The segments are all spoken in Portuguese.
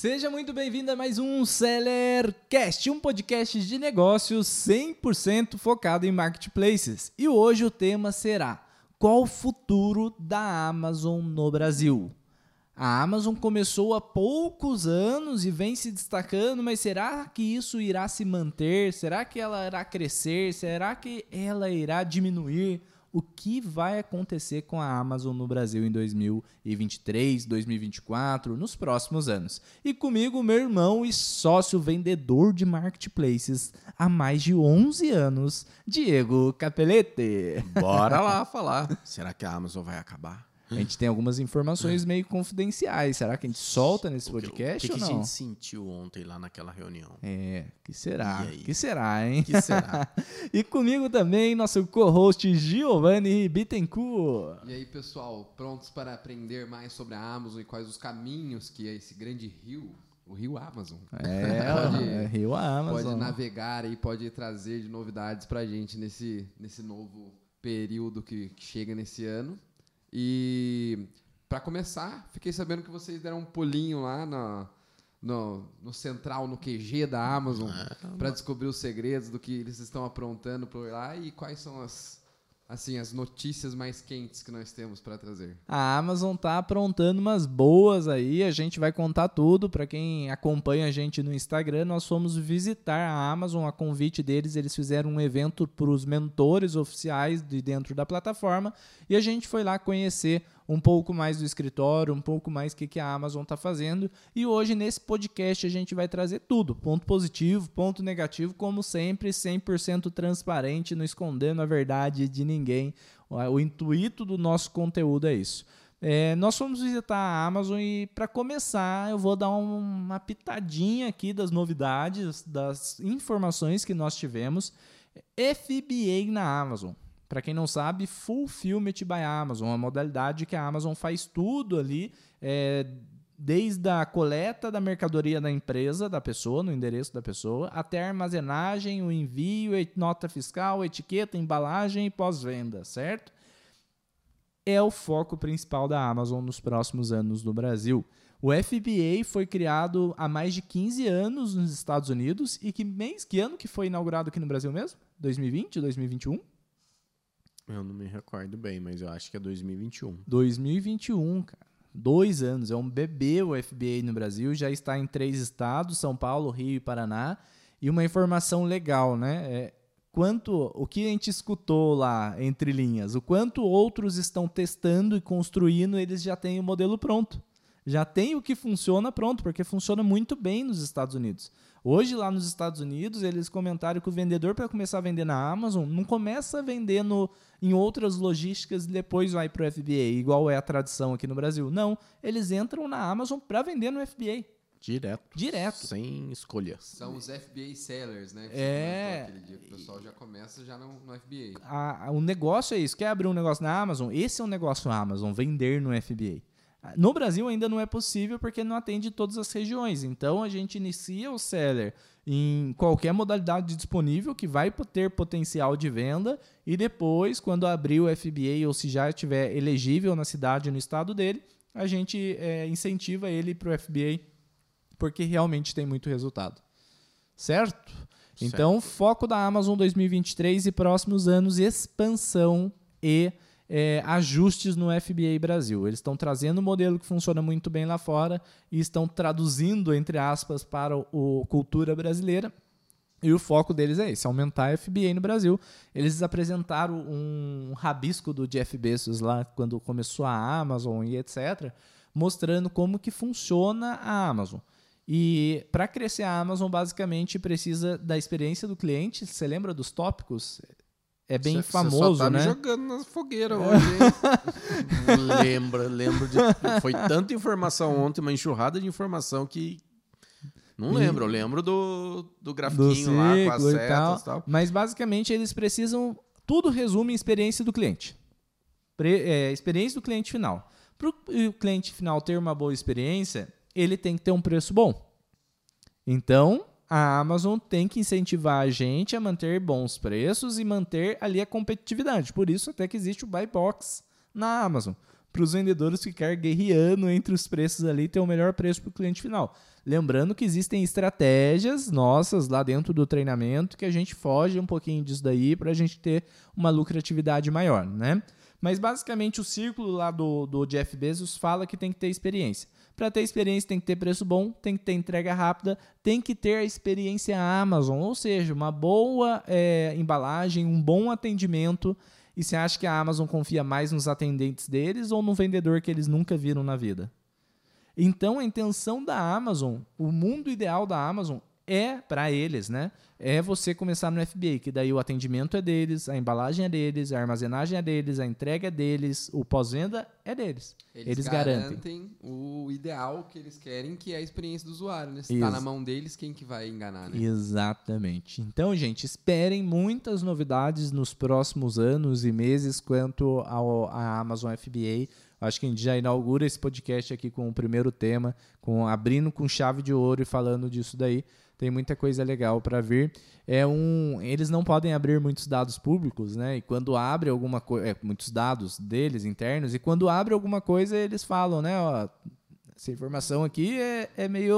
Seja muito bem-vindo a mais um Sellercast, um podcast de negócios 100% focado em marketplaces. E hoje o tema será: qual o futuro da Amazon no Brasil? A Amazon começou há poucos anos e vem se destacando, mas será que isso irá se manter? Será que ela irá crescer? Será que ela irá diminuir? O que vai acontecer com a Amazon no Brasil em 2023, 2024, nos próximos anos. E comigo, meu irmão e sócio vendedor de marketplaces há mais de 11 anos, Diego Capelete. Bora lá falar. Será que a Amazon vai acabar? A gente tem algumas informações meio confidenciais. Será que a gente solta nesse podcast o que, o que ou não? O que a gente sentiu ontem lá naquela reunião? É, que será? Que será, hein? Que será? e comigo também, nosso co-host Giovanni Bittencourt. E aí, pessoal, prontos para aprender mais sobre a Amazon e quais os caminhos que esse grande rio o Rio Amazon. É, pode, é Rio Amazon. Pode navegar e pode trazer de novidades para a gente nesse, nesse novo período que, que chega nesse ano. E para começar, fiquei sabendo que vocês deram um pulinho lá na, no, no central, no QG da Amazon, ah, para descobrir os segredos do que eles estão aprontando por lá e quais são as, assim, as notícias mais quentes que nós temos para trazer. A Amazon tá aprontando umas boas aí, a gente vai contar tudo para quem acompanha a gente no Instagram. Nós fomos visitar a Amazon a convite deles, eles fizeram um evento para os mentores oficiais de dentro da plataforma e a gente foi lá conhecer um pouco mais do escritório, um pouco mais o que, que a Amazon está fazendo. E hoje, nesse podcast, a gente vai trazer tudo: ponto positivo, ponto negativo, como sempre, 100% transparente, não escondendo a verdade de ninguém. O intuito do nosso conteúdo é isso. É, nós fomos visitar a Amazon e, para começar, eu vou dar uma pitadinha aqui das novidades, das informações que nós tivemos. FBA na Amazon. Para quem não sabe, Fulfillment by Amazon, uma modalidade que a Amazon faz tudo ali, é, desde a coleta da mercadoria da empresa, da pessoa, no endereço da pessoa, até a armazenagem, o envio, nota fiscal, etiqueta, embalagem e pós-venda, certo? É o foco principal da Amazon nos próximos anos no Brasil. O FBA foi criado há mais de 15 anos nos Estados Unidos e que mês, que ano que foi inaugurado aqui no Brasil mesmo? 2020, 2021? Eu não me recordo bem, mas eu acho que é 2021. 2021, cara. Dois anos. É um bebê o FBA no Brasil. Já está em três estados: São Paulo, Rio e Paraná. E uma informação legal, né? É quanto o que a gente escutou lá entre linhas, o quanto outros estão testando e construindo, eles já têm o modelo pronto. Já tem o que funciona pronto, porque funciona muito bem nos Estados Unidos. Hoje, lá nos Estados Unidos, eles comentaram que o vendedor, para começar a vender na Amazon, não começa vendendo em outras logísticas e depois vai para o FBA, igual é a tradição aqui no Brasil. Não, eles entram na Amazon para vender no FBA. Direto. Direto. Sem escolha. São os FBA sellers, né? é. O pessoal já começa já no, no FBA. A, o negócio é isso. Quer abrir um negócio na Amazon? Esse é um negócio Amazon, vender no FBA. No Brasil ainda não é possível porque não atende todas as regiões. Então a gente inicia o seller em qualquer modalidade disponível que vai ter potencial de venda e depois, quando abrir o FBA ou se já estiver elegível na cidade no estado dele, a gente é, incentiva ele para o FBA porque realmente tem muito resultado. Certo? certo? Então, foco da Amazon 2023 e próximos anos, expansão e é, ajustes no FBA Brasil. Eles estão trazendo um modelo que funciona muito bem lá fora e estão traduzindo, entre aspas, para o cultura brasileira. E o foco deles é esse, aumentar a FBA no Brasil. Eles apresentaram um rabisco do Jeff Bezos lá quando começou a Amazon e etc, mostrando como que funciona a Amazon. E para crescer a Amazon, basicamente precisa da experiência do cliente. Você lembra dos tópicos? É bem cê, famoso, cê só tá né? Me jogando na fogueira hoje. Hein? lembra, lembro de foi tanta informação ontem, uma enxurrada de informação que não lembro, eu lembro do, do grafiquinho do lá com as setas e tal. tal. Mas basicamente eles precisam tudo resume em experiência do cliente. Pre, é, experiência do cliente final. Para o cliente final ter uma boa experiência, ele tem que ter um preço bom. Então, a Amazon tem que incentivar a gente a manter bons preços e manter ali a competitividade. Por isso até que existe o buy box na Amazon, para os vendedores ficar guerreando entre os preços ali e ter o melhor preço para o cliente final. Lembrando que existem estratégias nossas lá dentro do treinamento que a gente foge um pouquinho disso daí para a gente ter uma lucratividade maior, né? Mas basicamente o círculo lá do, do Jeff Bezos fala que tem que ter experiência. Para ter experiência tem que ter preço bom, tem que ter entrega rápida, tem que ter a experiência Amazon, ou seja, uma boa é, embalagem, um bom atendimento. E você acha que a Amazon confia mais nos atendentes deles ou no vendedor que eles nunca viram na vida? Então a intenção da Amazon, o mundo ideal da Amazon é para eles, né? É você começar no FBA, que daí o atendimento é deles, a embalagem é deles, a armazenagem é deles, a entrega é deles, o pós-venda é deles. Eles, Eles garantem, garantem. o ideal que eles querem, que é a experiência do usuário, né? Se tá Isso. na mão deles, quem que vai enganar, né? Exatamente. Então, gente, esperem muitas novidades nos próximos anos e meses quanto ao, à Amazon FBA. Acho que a gente já inaugura esse podcast aqui com o primeiro tema, com abrindo com chave de ouro e falando disso daí. Tem muita coisa legal para vir. É um, eles não podem abrir muitos dados públicos, né? E quando abre alguma coisa, é, muitos dados deles internos, e quando abre alguma coisa eles falam, né? Ó, essa informação aqui é, é meio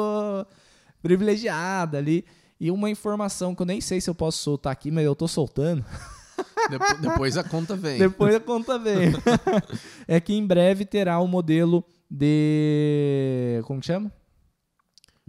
privilegiada ali. E uma informação que eu nem sei se eu posso soltar aqui, mas eu tô soltando. Depo- depois a conta vem. Depois a conta vem. é que em breve terá o modelo de. Como que chama?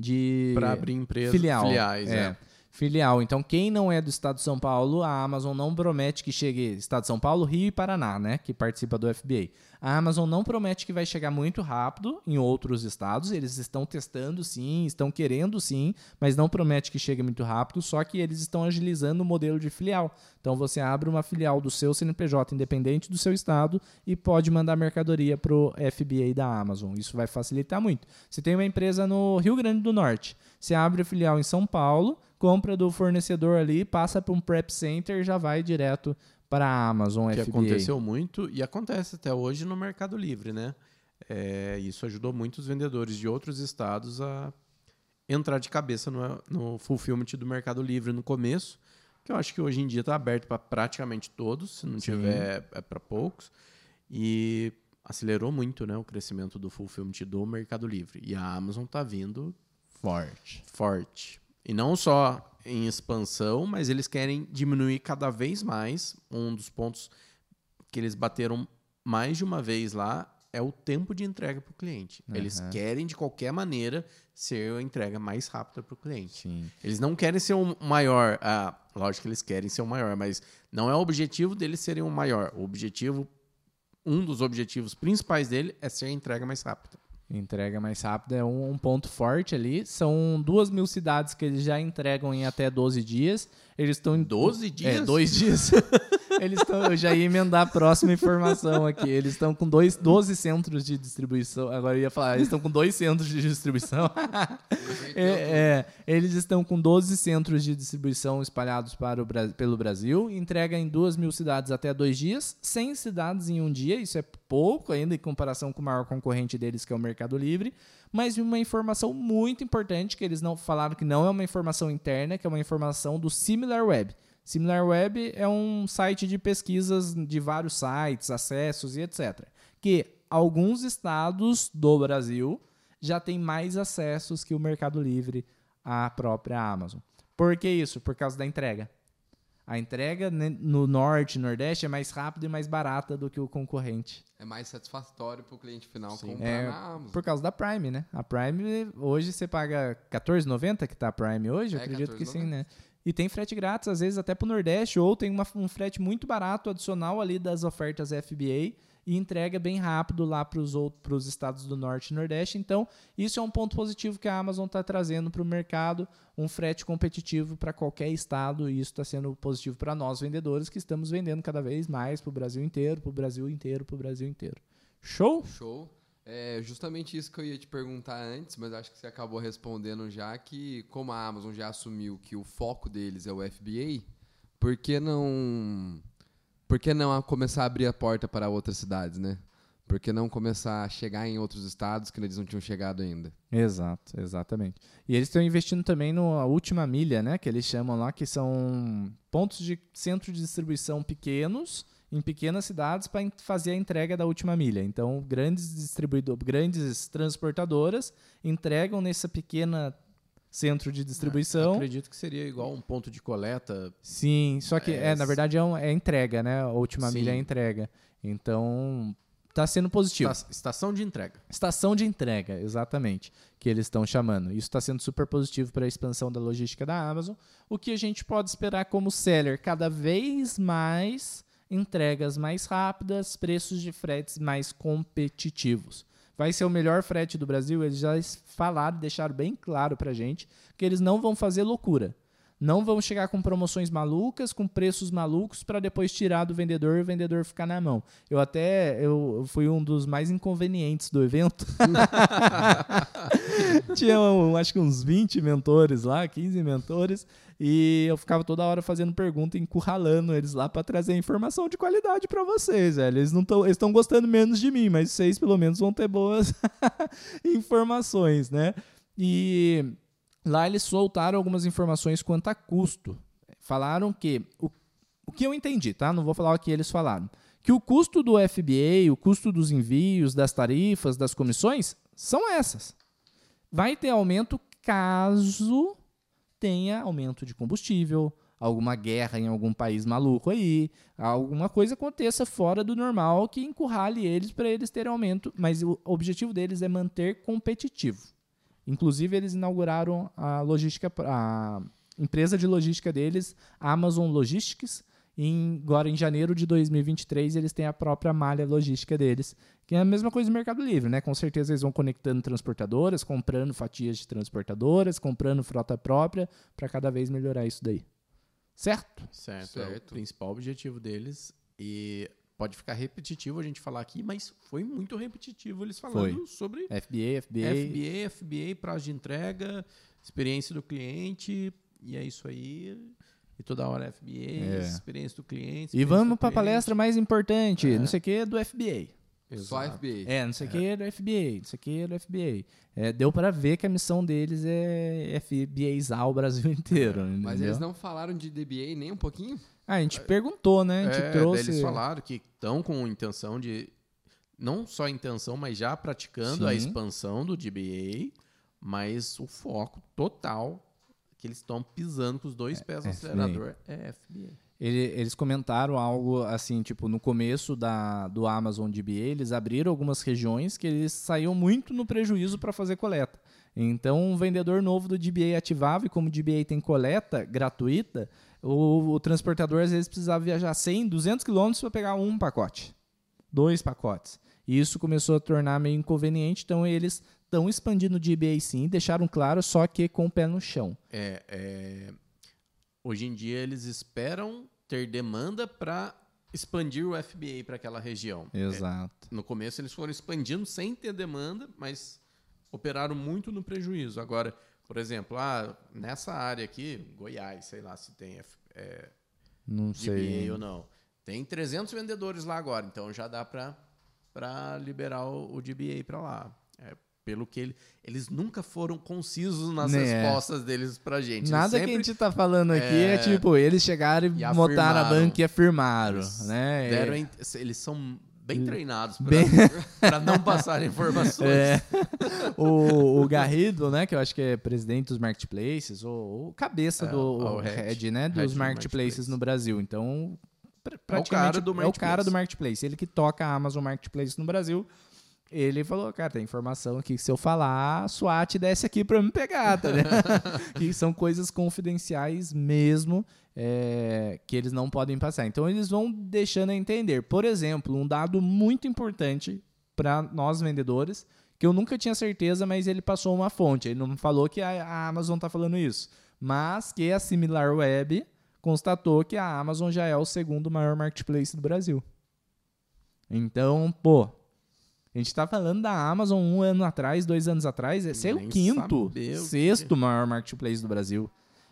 De. Para abrir empresas filial. filiais. é. É. Filial. Então, quem não é do estado de São Paulo, a Amazon não promete que chegue. Estado de São Paulo, Rio e Paraná, né? Que participa do FBA. A Amazon não promete que vai chegar muito rápido em outros estados. Eles estão testando sim, estão querendo sim, mas não promete que chegue muito rápido. Só que eles estão agilizando o modelo de filial. Então, você abre uma filial do seu CNPJ independente do seu estado e pode mandar mercadoria para o FBA da Amazon. Isso vai facilitar muito. Você tem uma empresa no Rio Grande do Norte. Você abre a filial em São Paulo, compra do fornecedor ali, passa para um prep center e já vai direto para a Amazon Que FBA. aconteceu muito e acontece até hoje no Mercado Livre, né? É, isso ajudou muitos vendedores de outros estados a entrar de cabeça no, no fulfillment do Mercado Livre no começo, que eu acho que hoje em dia está aberto para praticamente todos, se não Sim. tiver é para poucos, e acelerou muito né, o crescimento do fulfillment do Mercado Livre. E a Amazon está vindo forte. forte. E não só em expansão, mas eles querem diminuir cada vez mais. Um dos pontos que eles bateram mais de uma vez lá é o tempo de entrega para o cliente. Eles Aham. querem, de qualquer maneira, ser a entrega mais rápida para o cliente. Sim. Eles não querem ser o maior. Ah, lógico que eles querem ser o maior, mas não é o objetivo deles serem o maior. O objetivo, um dos objetivos principais dele é ser a entrega mais rápida. Entrega mais rápida é um, um ponto forte ali. São duas mil cidades que eles já entregam em até 12 dias. Eles estão em 12 É, dias? dois dias. Eles estão. Eu já ia emendar a próxima informação aqui. Eles estão com dois, 12 centros de distribuição. Agora eu ia falar, eles estão com dois centros de distribuição. É, é, eles estão com 12 centros de distribuição espalhados para o, pelo Brasil. Entrega em duas mil cidades até dois dias. 100 cidades em um dia. Isso é pouco ainda em comparação com o maior concorrente deles, que é o Mercado Livre. Mas uma informação muito importante que eles não falaram que não é uma informação interna, que é uma informação do SimilarWeb. SimilarWeb é um site de pesquisas de vários sites, acessos e etc. Que alguns estados do Brasil já têm mais acessos que o Mercado Livre à própria Amazon. Por que isso? Por causa da entrega. A entrega né, no norte e nordeste é mais rápida e mais barata do que o concorrente. É mais satisfatório pro cliente final Sim. comprar É, na Amazon. Por causa da Prime, né? A Prime, hoje você paga R$14,90 que tá a Prime hoje? Eu É, acredito que sim, 14,90. né? E tem frete grátis, às vezes até pro Nordeste, ou tem uma- um frete muito barato adicional ali das ofertas FBA e entrega bem rápido lá para os estados do Norte e Nordeste. Então, isso é um ponto positivo que a Amazon está trazendo para o mercado, um frete competitivo para qualquer estado, e isso está sendo positivo para nós vendedores que estamos vendendo cada vez mais para o Brasil inteiro, para o Brasil inteiro, para o Brasil inteiro. Show? Show. É justamente isso que eu ia te perguntar antes, mas acho que você acabou respondendo já que como a Amazon já assumiu que o foco deles é o FBA, por que não por que não começar a abrir a porta para outras cidades, né? Por que não começar a chegar em outros estados que eles não tinham chegado ainda? Exato, exatamente. E eles estão investindo também na última milha, né? Que eles chamam lá, que são pontos de centro de distribuição pequenos em pequenas cidades para fazer a entrega da última milha. Então, grandes distribuidores, grandes transportadoras entregam nessa pequena centro de distribuição. acredito que seria igual um ponto de coleta. Sim, só que é, é na verdade é, um, é, entrega, né? A última Sim. milha é entrega. Então, está sendo positivo. Estação de entrega. Estação de entrega, exatamente, que eles estão chamando. Isso está sendo super positivo para a expansão da logística da Amazon. O que a gente pode esperar como seller cada vez mais entregas mais rápidas, preços de fretes mais competitivos. Vai ser o melhor frete do Brasil, eles já falaram, deixaram bem claro para gente que eles não vão fazer loucura. Não vão chegar com promoções malucas, com preços malucos para depois tirar do vendedor e o vendedor ficar na mão. Eu até eu fui um dos mais inconvenientes do evento. Tinha, acho que uns 20 mentores lá, 15 mentores, e eu ficava toda hora fazendo pergunta, encurralando eles lá para trazer informação de qualidade para vocês, velho. Eles não estão estão gostando menos de mim, mas vocês pelo menos vão ter boas informações, né? E Lá eles soltaram algumas informações quanto a custo. Falaram que o, o que eu entendi, tá? Não vou falar o que eles falaram. Que o custo do FBA, o custo dos envios, das tarifas, das comissões, são essas. Vai ter aumento caso tenha aumento de combustível, alguma guerra em algum país maluco aí, alguma coisa aconteça fora do normal que encurrale eles para eles terem aumento, mas o objetivo deles é manter competitivo. Inclusive, eles inauguraram a logística, a empresa de logística deles, Amazon Logistics. Em, agora, em janeiro de 2023, eles têm a própria malha logística deles, que é a mesma coisa do Mercado Livre, né? Com certeza eles vão conectando transportadoras, comprando fatias de transportadoras, comprando frota própria, para cada vez melhorar isso daí. Certo? Certo. certo. É o principal objetivo deles. E pode ficar repetitivo a gente falar aqui, mas foi muito repetitivo eles falando foi. sobre FBA, FBA, FBA, FBA, prazo de entrega, experiência do cliente, e é isso aí. E toda hora FBA, é. experiência do cliente. E vamos para a palestra mais importante, é. não sei o que, do FBA. Exato. Só FBA. É, não sei o é. que é do FBA, não sei o que é do FBA. É, deu para ver que a missão deles é FBAizar o Brasil inteiro. Mas eles não falaram de DBA nem um pouquinho? Ah, a gente perguntou, né? A gente é, trouxe. Eles falaram que estão com intenção de. Não só intenção, mas já praticando Sim. a expansão do DBA, mas o foco total que eles estão pisando com os dois é, pés no acelerador é FBA. Ele, eles comentaram algo assim, tipo, no começo da, do Amazon DBA, eles abriram algumas regiões que eles saíam muito no prejuízo para fazer coleta. Então, um vendedor novo do DBA ativava, e como o DBA tem coleta gratuita, o, o transportador às vezes precisava viajar 100, 200 quilômetros para pegar um pacote, dois pacotes. E isso começou a tornar meio inconveniente, então eles estão expandindo o DBA sim, deixaram claro, só que com o pé no chão. É, é... Hoje em dia eles esperam ter demanda para expandir o FBA para aquela região. Exato. É, no começo eles foram expandindo sem ter demanda, mas operaram muito no prejuízo. Agora, por exemplo, ah, nessa área aqui, Goiás, sei lá se tem é, não sei. ou não. Tem 300 vendedores lá agora, então já dá para liberar o, o DBA para lá. É, pelo que ele, eles nunca foram concisos nas né. respostas deles pra gente. Nada sempre, que a gente tá falando aqui é, é tipo, eles chegaram e, e botaram a banca e afirmaram. Eles, né? Deram, eles são bem treinados para não passar informações. É. O, o, Garrido, né, que eu acho que é presidente dos marketplaces, ou, o cabeça é, do o head, né, dos head marketplaces marketplace. no Brasil. Então, praticamente é o cara do marketplace. É o cara do marketplace. Ele que toca a Amazon Marketplace no Brasil. Ele falou, cara, tem informação aqui que se eu falar, a SWAT desce aqui para me pegar, tá que são coisas confidenciais mesmo é, que eles não podem passar. Então eles vão deixando a entender. Por exemplo, um dado muito importante para nós vendedores, que eu nunca tinha certeza, mas ele passou uma fonte. Ele não falou que a Amazon está falando isso, mas que a Similar Web constatou que a Amazon já é o segundo maior marketplace do Brasil. Então, pô, a gente está falando da Amazon um ano atrás, dois anos atrás, esse é o quinto, sexto maior marketplace do Brasil.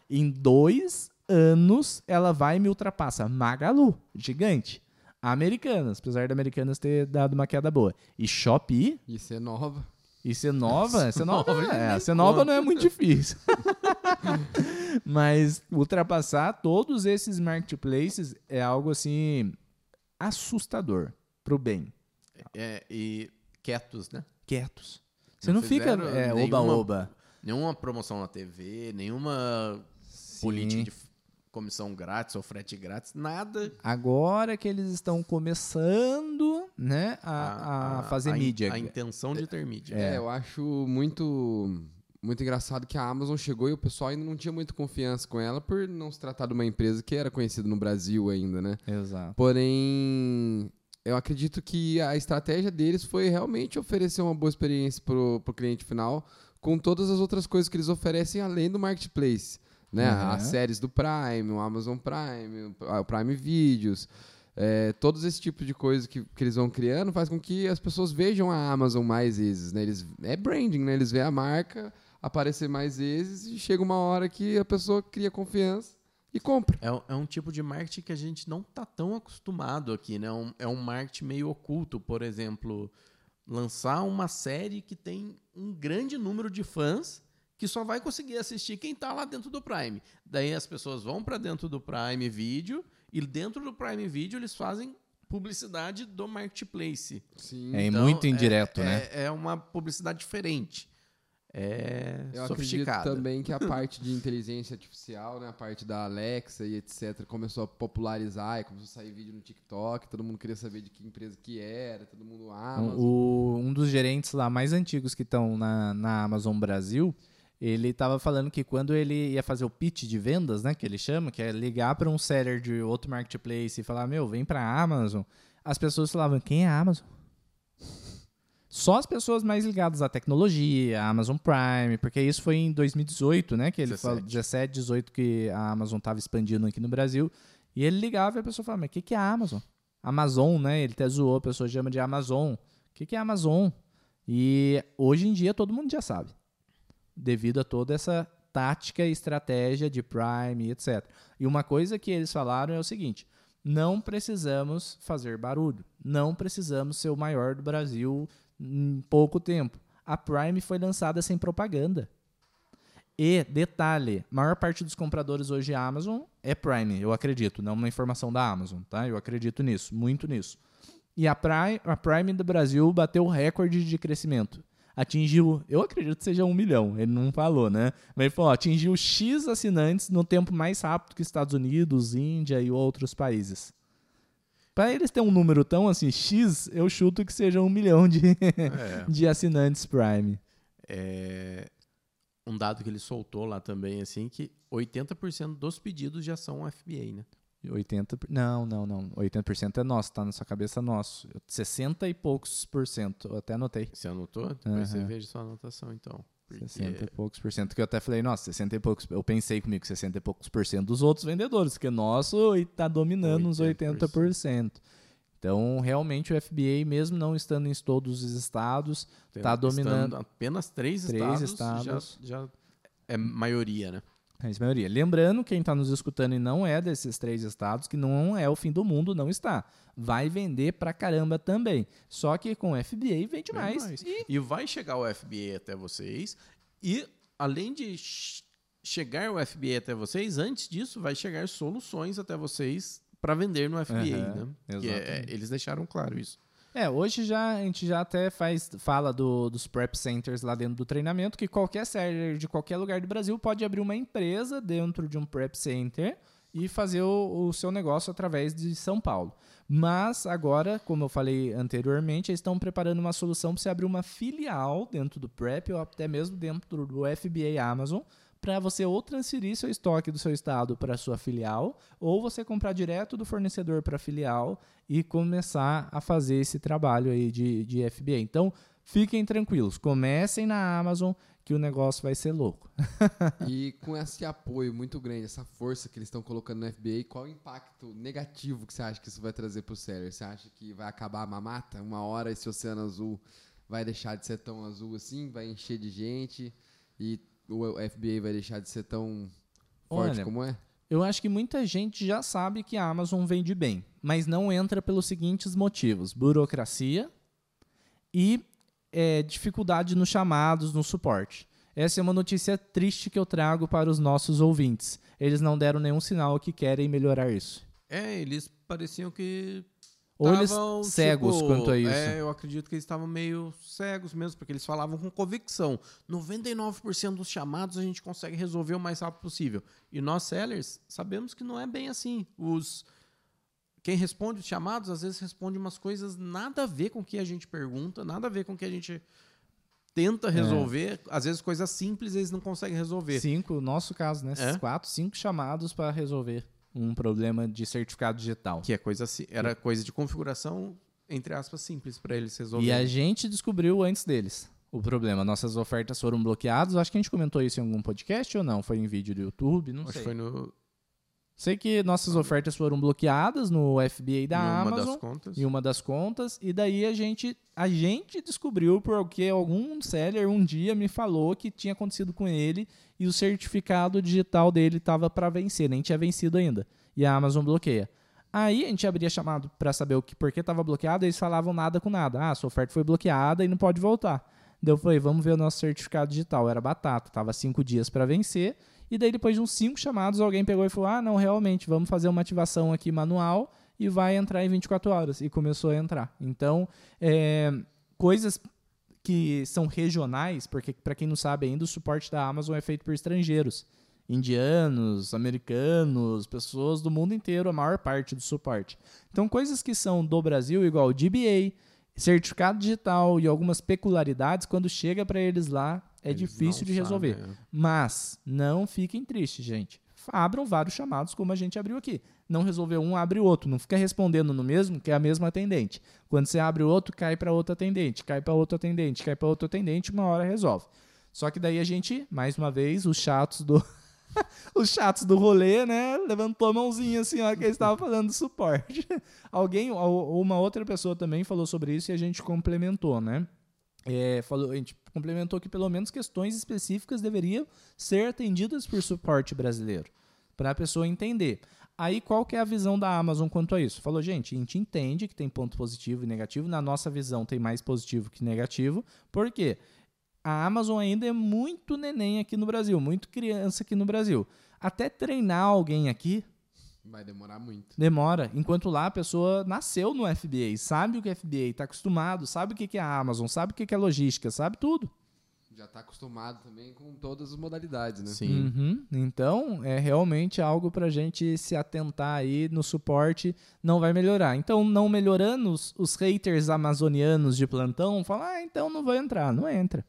Em dois anos ela vai me ultrapassar. Magalu, gigante. Americanas, apesar da Americanas ter dado uma queda boa. E Shopee. E ser nova. E ser nova? Ser nova, nova é, ser nova não é muito difícil. Mas ultrapassar todos esses marketplaces é algo assim assustador pro bem. É, e quietos, né? Quietos. Você não, fica fizeram é, nenhuma- oba-oba. Nenhuma promoção na TV, nenhuma política de comissão grátis ou frete grátis, nada. Agora que eles estão começando, né, a, a fazer a in- mídia. A intenção de ter mídia. É, eu acho muito muito engraçado que a Amazon chegou e o pessoal ainda não tinha muita confiança com ela por não se tratar de uma empresa que era conhecida no Brasil ainda, né? Exato. Porém, eu acredito que a estratégia deles foi realmente oferecer uma boa experiência pro, pro cliente final com todas as outras coisas que eles oferecem além do marketplace. Né? Uhum. As séries do Prime, o Amazon Prime, o Prime Videos. é, todos esse tipo de coisa que, que eles vão criando faz com que as pessoas vejam a Amazon mais vezes. Né? Eles, é branding, né? eles veem a marca aparecer mais vezes e chega uma hora que a pessoa cria confiança e compra. É, um- é um tipo de marketing que a gente não tá tão acostumado aqui, né? Um- é um marketing meio oculto, por exemplo, lançar uma série que tem um grande número de fãs que só vai conseguir assistir quem tá lá dentro do Prime. Daí as pessoas vão para dentro do Prime Video e dentro do Prime Video eles fazem publicidade do marketplace. Sim. É Então, muito é- indireto, é, né? É uma publicidade diferente. É Eu acredito sofisticada. também que a parte de inteligência artificial, né, a parte da Alexa e etc, começou a popularizar e começou a sair vídeo no TikTok, todo mundo queria saber de que empresa que era, todo mundo Amazon. O- um dos gerentes lá mais antigos que estão na, na Amazon Brasil, ele estava falando que quando ele ia fazer o pitch de vendas, né, que ele chama, que é ligar para um seller de outro marketplace e falar, meu, vem para a Amazon, as pessoas falavam, quem é a Amazon? Só as pessoas mais ligadas à tecnologia, à Amazon Prime, porque isso foi em 2018, né? Que ele 17. falou 17, 18 que a Amazon estava expandindo aqui no Brasil. E ele ligava e a pessoa falava, mas o que, que é a Amazon? Amazon, né? Ele até zoou, a pessoa chama de Amazon. O que, que é Amazon? E hoje em dia todo mundo já sabe. Devido a toda essa tática e estratégia de Prime, etc. E uma coisa que eles falaram é o seguinte: não precisamos fazer barulho. Não precisamos ser o maior do Brasil em pouco tempo. A Prime foi lançada sem propaganda. E, detalhe, a maior parte dos compradores hoje Amazon é Prime, eu acredito, não uma informação da Amazon, tá? Eu acredito nisso, muito nisso. E a Prime, a Prime do Brasil bateu o recorde de crescimento. Atingiu, eu acredito que seja um milhão, ele não falou, né? Mas ele falou, ó, atingiu X assinantes no tempo mais rápido que Estados Unidos, Índia e outros países. Para eles terem um número tão assim, X, eu chuto que seja um milhão de, É. de assinantes Prime. É, um dado que ele soltou lá também, assim, que 80% dos pedidos já são FBA, né? 80, por- não, não, não. 80% é nosso, tá na sua cabeça nosso. 60 e poucos por cento. Eu até anotei. Você anotou? Depois você Aham. veja sua anotação, então. Porque 60 e poucos por cento. Que eu até falei, nossa, 60 e poucos. Eu pensei comigo, 60 e poucos por cento dos outros vendedores, que nosso e tá dominando uns 80 por cento. Então, realmente, o FBA, mesmo não estando em todos os estados, tá dominando. estando Apenas três, Três estados, estados. Já, já é maioria, né? É a maioria. Lembrando, quem está nos escutando e não é desses três estados, que não é o fim do mundo, não está. Vai vender pra caramba também. Só que com FBA vende mais. mais. E E vai chegar o FBA até vocês. E, além de ch- chegar o FBA até vocês, antes disso, vai chegar soluções até vocês para vender no FBA, Aham, né? Que é- exatamente. eles deixaram claro isso. É, hoje já a gente já até faz fala do- dos prep centers lá dentro do treinamento que qualquer seller de qualquer lugar do Brasil pode abrir uma empresa dentro de um prep center e fazer o, o seu negócio através de São Paulo. Mas agora, como eu falei anteriormente, eles estão preparando uma solução para você abrir uma filial dentro do prep ou até mesmo dentro do FBA Amazon para você ou transferir seu estoque do seu estado para sua filial, ou você comprar direto do fornecedor para a filial e começar a fazer esse trabalho aí de, de FBA. Então, fiquem tranquilos, comecem na Amazon que o negócio vai ser louco. E com esse apoio muito grande, essa força que eles estão colocando no FBA, qual o impacto negativo que você acha que isso vai trazer para o seller? Você acha que vai acabar a mamata? Uma hora esse oceano azul vai deixar de ser tão azul assim, vai encher de gente e o FBA vai deixar de ser tão forte Olha, como é? Eu acho que muita gente já sabe que a Amazon vende bem, mas não entra pelos seguintes motivos: burocracia e é, dificuldade nos chamados, no suporte. Essa é uma notícia triste que eu trago para os nossos ouvintes. Eles não deram nenhum sinal que querem melhorar isso. É, eles pareciam que Ou eles tavam, cegos tipo, quanto a isso? É, eu acredito que eles estavam meio cegos mesmo, porque eles falavam com convicção. 99% dos chamados a gente consegue resolver o mais rápido possível. E nós, sellers, sabemos que não é bem assim. Os quem responde os chamados, às vezes responde umas coisas nada a ver com o que a gente pergunta, nada a ver com o que a gente tenta resolver. Às vezes coisas simples eles não conseguem resolver. Cinco, nosso caso, né? É? quatro, cinco chamados para resolver um problema de certificado digital. Que é coisa era coisa de configuração, entre aspas, simples para eles E a resolverem. gente descobriu antes deles o problema. Nossas ofertas foram bloqueadas. Acho que a gente comentou isso em algum podcast ou não? Foi em vídeo do YouTube? Não Acho sei. que foi no, Sei que nossas ofertas foram bloqueadas no FBA da numa Amazon. das contas. em uma das contas e daí a gente a gente descobriu porque algum seller um dia me falou que tinha acontecido com ele e o certificado digital dele estava para vencer, nem tinha vencido ainda. E a Amazon bloqueia. Aí a gente abria chamado para saber o que por que estava bloqueado, eles falavam nada com nada. Ah, sua oferta foi bloqueada e não pode voltar. Daí eu falei, vamos ver o nosso certificado digital. Era batata, tava cinco dias para vencer. E daí, depois de uns cinco chamados, alguém pegou e falou: Ah, não, realmente, vamos fazer uma ativação aqui manual e vai entrar em 24 horas. E começou a entrar. Então, é, coisas que são regionais, porque para quem não sabe ainda, o suporte da Amazon é feito por estrangeiros. Indianos, americanos, pessoas do mundo inteiro, a maior parte do suporte. Então, coisas que são do Brasil, igual DBA, certificado digital e algumas peculiaridades, quando chega para eles lá, é Eles difícil de resolver. sabem, é. Mas não fiquem tristes, gente. Abram vários chamados, como a gente abriu aqui. Não resolveu um, abre o outro. Não fica respondendo no mesmo, que é a mesma atendente. Quando você abre o outro, cai para outra atendente, cai para outro atendente, cai para outro atendente, uma hora resolve. Só que daí a gente, mais uma vez, os chatos do os chatos do rolê, né, levantou a mãozinha assim, hora que eles estavam falando do suporte. Alguém, ou uma outra pessoa também falou sobre isso e a gente complementou, né? É, falou, a gente complementou que pelo menos questões específicas deveriam ser atendidas por suporte brasileiro, para a pessoa entender. Aí qual que é a visão da Amazon quanto a isso? Falou, gente, a gente entende que tem ponto positivo e negativo, na nossa visão tem mais positivo que negativo, por quê? A Amazon ainda é muito neném aqui no Brasil, muito criança aqui no Brasil. Até treinar alguém aqui Vai demorar muito. Demora. Enquanto lá a pessoa nasceu no FBA, sabe o que é FBA, está acostumado, sabe o que é a Amazon, sabe o que é logística, sabe tudo. Já tá acostumado também com todas as modalidades, né? Sim. Uhum. Então, é realmente algo para a gente se atentar aí no suporte, não vai melhorar. Então, não melhorando, os, os haters amazonianos de plantão falam, ah, então não vou entrar. Não entra.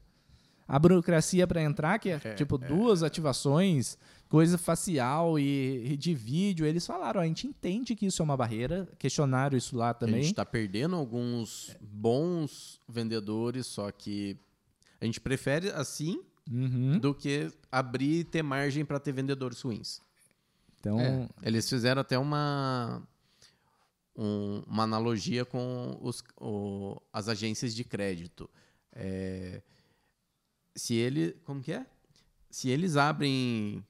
A burocracia para entrar, que é, tipo duas ativações, coisa facial e, e de vídeo, eles falaram, ó, a gente entende que isso é uma barreira, questionaram isso lá A também. gente está perdendo alguns bons vendedores, só que a gente prefere assim Uhum. do que abrir e ter margem para ter vendedores ruins. Então, É. Eles fizeram até uma um- uma analogia com os, o- as agências de crédito. É, se ele, como que é? Se eles abrem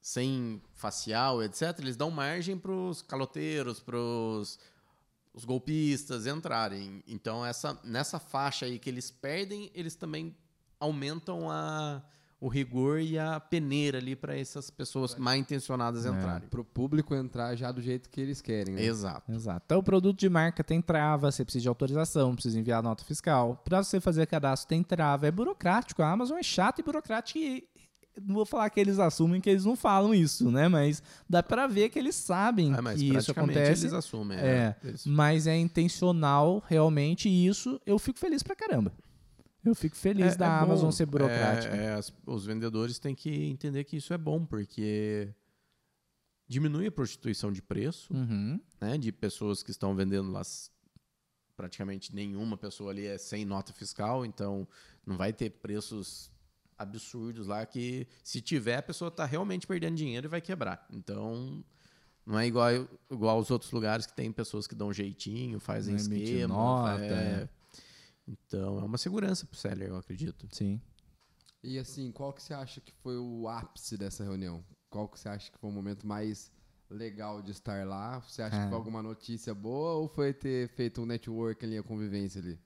sem facial, etc, eles dão margem para os caloteiros, para os golpistas entrarem. Então essa nessa faixa aí que eles perdem, eles também aumentam a o rigor e a peneira ali para essas pessoas mal intencionadas entrarem. Pro público entrar já do jeito que eles querem, né? Exato. Exato. Então, o produto de marca tem trava, você precisa de autorização, precisa enviar nota fiscal. Para você fazer cadastro, tem trava. É burocrático. A Amazon é chata e burocrática e não vou falar que eles assumem que eles não falam isso, né? Mas dá para ver que eles sabem mas que isso acontece. eles assumem. É, Eles- mas é intencional realmente e isso eu fico feliz pra caramba. Eu fico feliz É- da é bom. Amazon ser burocrática. É, é, as- os vendedores têm que entender que isso é bom, porque diminui a prostituição de preço, Uhum. né? De pessoas que estão vendendo lá. Praticamente nenhuma pessoa ali é sem nota fiscal, então não vai ter preços absurdos lá que, se tiver, a pessoa está realmente perdendo dinheiro e vai quebrar. Então, não é igual, igual aos outros lugares que tem pessoas que dão jeitinho, fazem Não esquema. nota, é. Então, é uma segurança pro seller, eu acredito. Sim. E assim, qual que você acha que foi o ápice dessa reunião? Qual que você acha que foi o momento mais legal de estar lá? Você acha Ah. que foi alguma notícia boa ou foi ter feito um network ali, a convivência ali?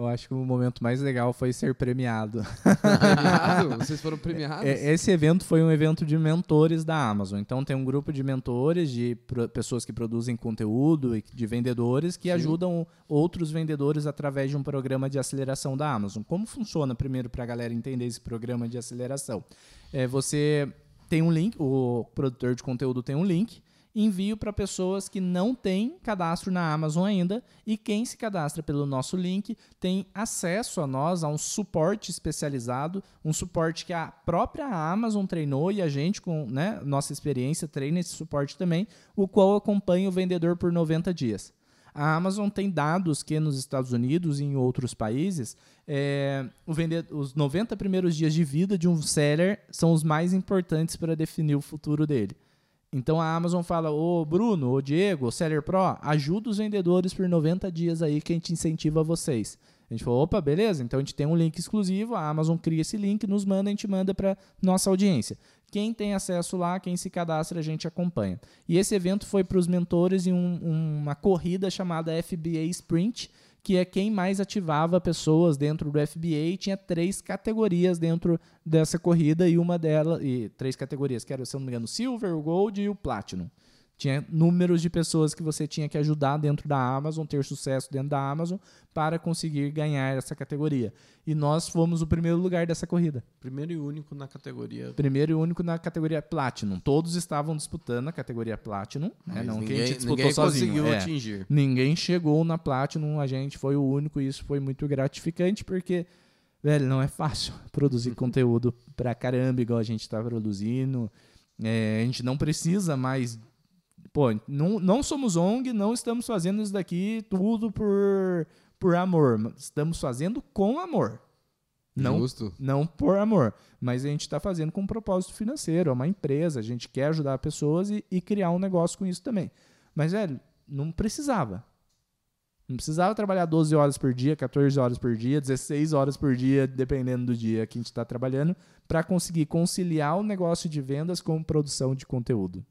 Eu acho que o momento mais legal foi ser premiado. Premiado? Vocês foram premiados? É, Esse evento foi um evento de mentores da Amazon. Então tem um grupo de mentores, de pessoas que produzem conteúdo e de vendedores que Sim. ajudam outros vendedores através de um programa de aceleração da Amazon. Como funciona primeiro para a galera entender esse programa de aceleração? É, você tem um link, o produtor de conteúdo tem um link, envio para pessoas que não têm cadastro na Amazon ainda e quem se cadastra pelo nosso link tem acesso a nós, a um suporte especializado, um suporte que a própria Amazon treinou e a gente, com né, nossa experiência, treina esse suporte também, o qual acompanha o vendedor por 90 dias. A Amazon tem dados que nos Estados Unidos e em outros países, é, os 90 primeiros dias de vida de um seller são os mais importantes para definir o futuro dele. Então a Amazon fala: Ô Bruno, ô Diego, ô Seller Pro, ajuda os vendedores por 90 dias aí que a gente incentiva vocês. A gente falou: opa, beleza, então a gente tem um link exclusivo, a Amazon cria esse link, nos manda, a gente manda para nossa audiência. Quem tem acesso lá, quem se cadastra, a gente acompanha. E esse evento foi para os mentores em um- uma corrida chamada FBA Sprint, que é quem mais ativava pessoas dentro do FBA. Tinha três categorias dentro dessa corrida e uma delas, e três categorias, que era, se não me engano, o Silver, o Gold e o Platinum. Tinha números de pessoas que você tinha que ajudar dentro da Amazon, ter sucesso dentro da Amazon, para conseguir ganhar essa categoria. E nós fomos o primeiro lugar dessa corrida. Primeiro e único na categoria. Primeiro e único na categoria Platinum. Todos estavam disputando a categoria Platinum. Né? Não que a ninguém, gente disputou ninguém sozinho. conseguiu é. atingir. Ninguém chegou na Platinum, a gente foi o único e isso foi muito gratificante porque, velho, não é fácil produzir conteúdo pra caramba igual a gente tá produzindo. É, a gente não precisa mais. Pô, não, não somos ONG, não estamos fazendo isso daqui tudo por, por amor. Estamos fazendo com amor. Não Justo. não por amor, mas a gente está fazendo com um propósito financeiro, é uma empresa, a gente quer ajudar pessoas e, e criar um negócio com isso também. Mas, velho, não precisava. Não precisava trabalhar 12 horas por dia, 14 horas por dia, 16 horas por dia, dependendo do dia que a gente está trabalhando, para conseguir conciliar o negócio de vendas com produção de conteúdo.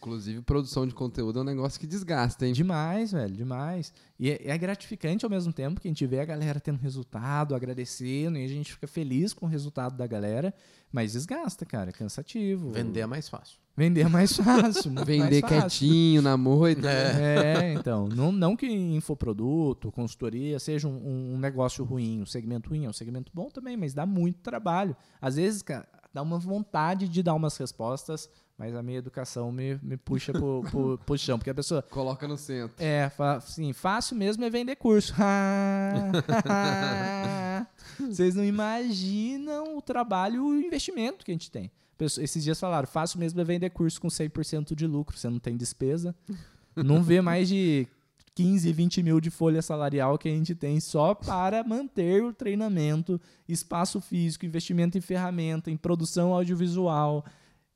Inclusive, produção de conteúdo é um negócio que desgasta, hein? Demais, velho, demais. E é, é gratificante ao mesmo tempo que a gente vê a galera tendo resultado, agradecendo, e a gente fica feliz com o resultado da galera, mas desgasta, cara, é cansativo. Vender é mais fácil. Vender é mais fácil. Vender mais fácil. quietinho, na moita. É, então. Não, não que infoproduto, consultoria seja um, um negócio ruim, um segmento ruim. É um segmento bom também, mas dá muito trabalho. Às vezes, cara, dá uma vontade de dar umas respostas, mas a minha educação me, me puxa pro, pro, pro chão. Porque a pessoa. Coloca no centro. É, fa- assim, fácil mesmo é vender curso. Vocês não imaginam o trabalho e o investimento que a gente tem. Esses dias falaram, fácil mesmo é vender curso com 100% de lucro, você não tem despesa. Não vê mais de 15, 20 mil de folha salarial que a gente tem só para manter o treinamento, espaço físico, investimento em ferramenta, em produção audiovisual,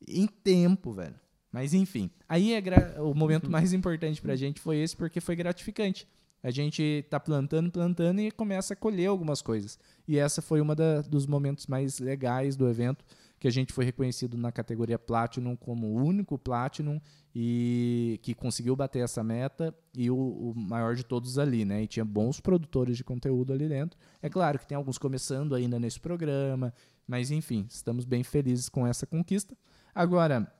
em tempo, velho. Mas enfim, aí é gra- o momento mais importante pra gente foi esse porque foi gratificante. A gente tá plantando, plantando e começa a colher algumas coisas. E essa foi uma da- dos momentos mais legais do evento, que a gente foi reconhecido na categoria Platinum como o único Platinum e que conseguiu bater essa meta e o, o maior de todos ali, né? E tinha bons produtores de conteúdo ali dentro. É claro que tem alguns começando ainda nesse programa, mas enfim, estamos bem felizes com essa conquista. Agora,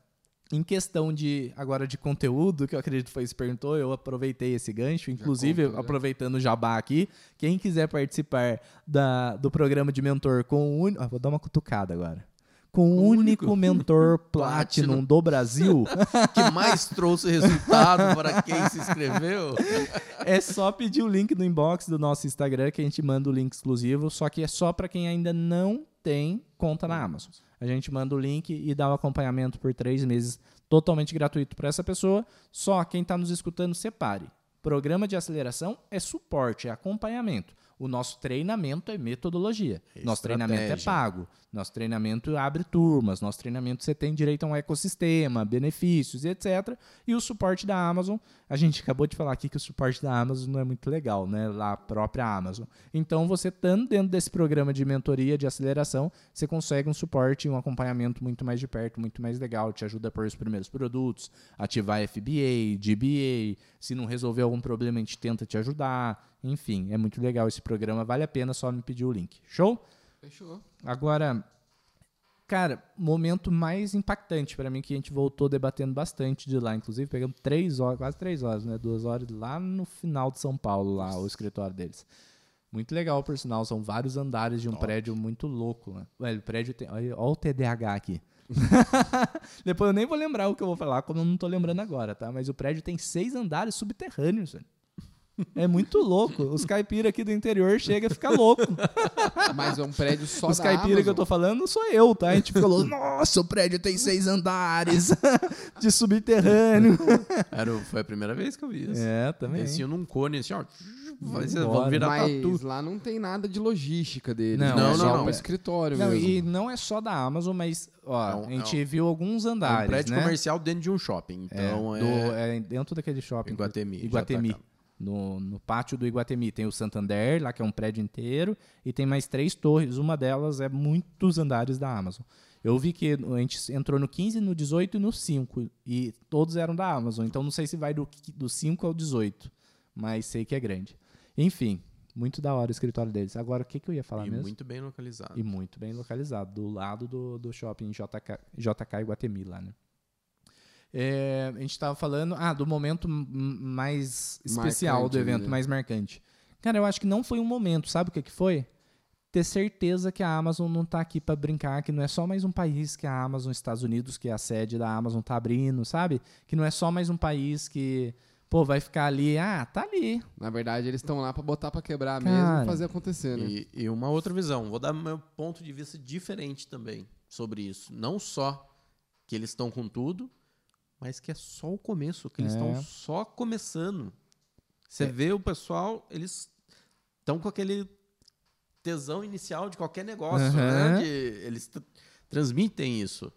em questão de agora de conteúdo, que eu acredito que foi isso que perguntou, eu aproveitei esse gancho, inclusive contou, já. aproveitando o jabá aqui, quem quiser participar da, do programa de mentor com o único, ah, vou dar uma cutucada agora. Com o único mentor Platinum Platinum. do Brasil, que mais trouxe resultado para quem se inscreveu. é só pedir o link no inbox do nosso Instagram que a gente manda o link exclusivo, só que é só para quem ainda não tem conta na Amazon. A gente manda o link e dá o acompanhamento por três meses totalmente gratuito para essa pessoa. Só quem está nos escutando, separe. Programa de aceleração é suporte, é acompanhamento. O nosso treinamento é metodologia. Nosso treinamento é Estratégia. pago. Nosso treinamento abre turmas. Nosso treinamento você tem direito a um ecossistema, benefícios, etc. E o suporte da Amazon, a gente acabou de falar aqui que o suporte da Amazon não é muito legal, né? Lá a própria Amazon. Então, você estando dentro desse programa de mentoria, de aceleração, você consegue um suporte e um acompanhamento muito mais de perto, muito mais legal. Te ajuda a pôr os primeiros produtos, ativar FBA, DBA. Se não resolver algum problema, a gente tenta te ajudar. Enfim, é muito legal esse programa vale a pena só me pedir o link. Show? Fechou. Agora, cara, momento mais impactante pra mim que a gente voltou debatendo bastante de lá, inclusive pegamos três horas, quase três horas, né? Duas horas lá no final de São Paulo, lá, o escritório deles. Muito legal, por sinal. São vários andares de um prédio muito louco. Né? Velho, o prédio tem. Olha, olha o TDAH aqui. Depois eu nem vou lembrar o que eu vou falar, como eu não tô lembrando agora, tá? Mas o prédio tem seis andares subterrâneos, velho. É muito louco. Os caipira aqui do interior chega a ficar louco. Mas é um prédio só Os caipira que eu tô falando sou eu, tá? A gente falou, nossa, o prédio tem seis andares de subterrâneo. Era, foi a primeira vez que eu vi isso. É, também. Desciam num cone assim, ó. Vai, vão virar Mas tatu. lá não tem nada de logística deles. Não, né? não, é só não, um escritório Não, mesmo. e não é só da Amazon, mas ó, É um- a gente é viu alguns É andares, um prédio né? comercial dentro de um shopping. É, Então é, do- é dentro daquele shopping. Iguatemi, Iguatemi. No, no pátio do Iguatemi tem o Santander, lá que é um prédio inteiro, e tem mais três torres. Uma delas é muitos andares da Amazon. Eu vi que a gente entrou no 15, no 18 e no 5. E todos eram da Amazon. Então não sei se vai do, do 5 ao 18. Mas sei que é grande. Enfim, muito da hora o escritório deles. Agora, o que, que eu ia falar e mesmo? muito bem localizado. E muito bem localizado, do lado do, do shopping JK, JK Iguatemi lá, né? É, a gente estava falando ah, do momento mais especial Marcante do evento, né? mais marcante. Cara, eu acho que não foi um momento, sabe o que, que foi? Ter certeza que a Amazon não tá aqui para brincar, que não é só mais um país que a Amazon, Estados Unidos, que é a sede da Amazon tá abrindo, sabe? Que não é só mais um país que, pô, vai ficar ali, ah, tá ali. Na verdade, eles estão lá pra botar pra quebrar Cara, mesmo e fazer acontecer, né? E, e uma outra visão. Vou dar meu ponto de vista diferente também sobre isso. Não só que eles estão com tudo, mas que é só o começo, que eles É. estão só começando. Você vê o pessoal, eles estão com aquele tesão inicial de qualquer negócio, Aham. né? De- eles tr- transmitem isso.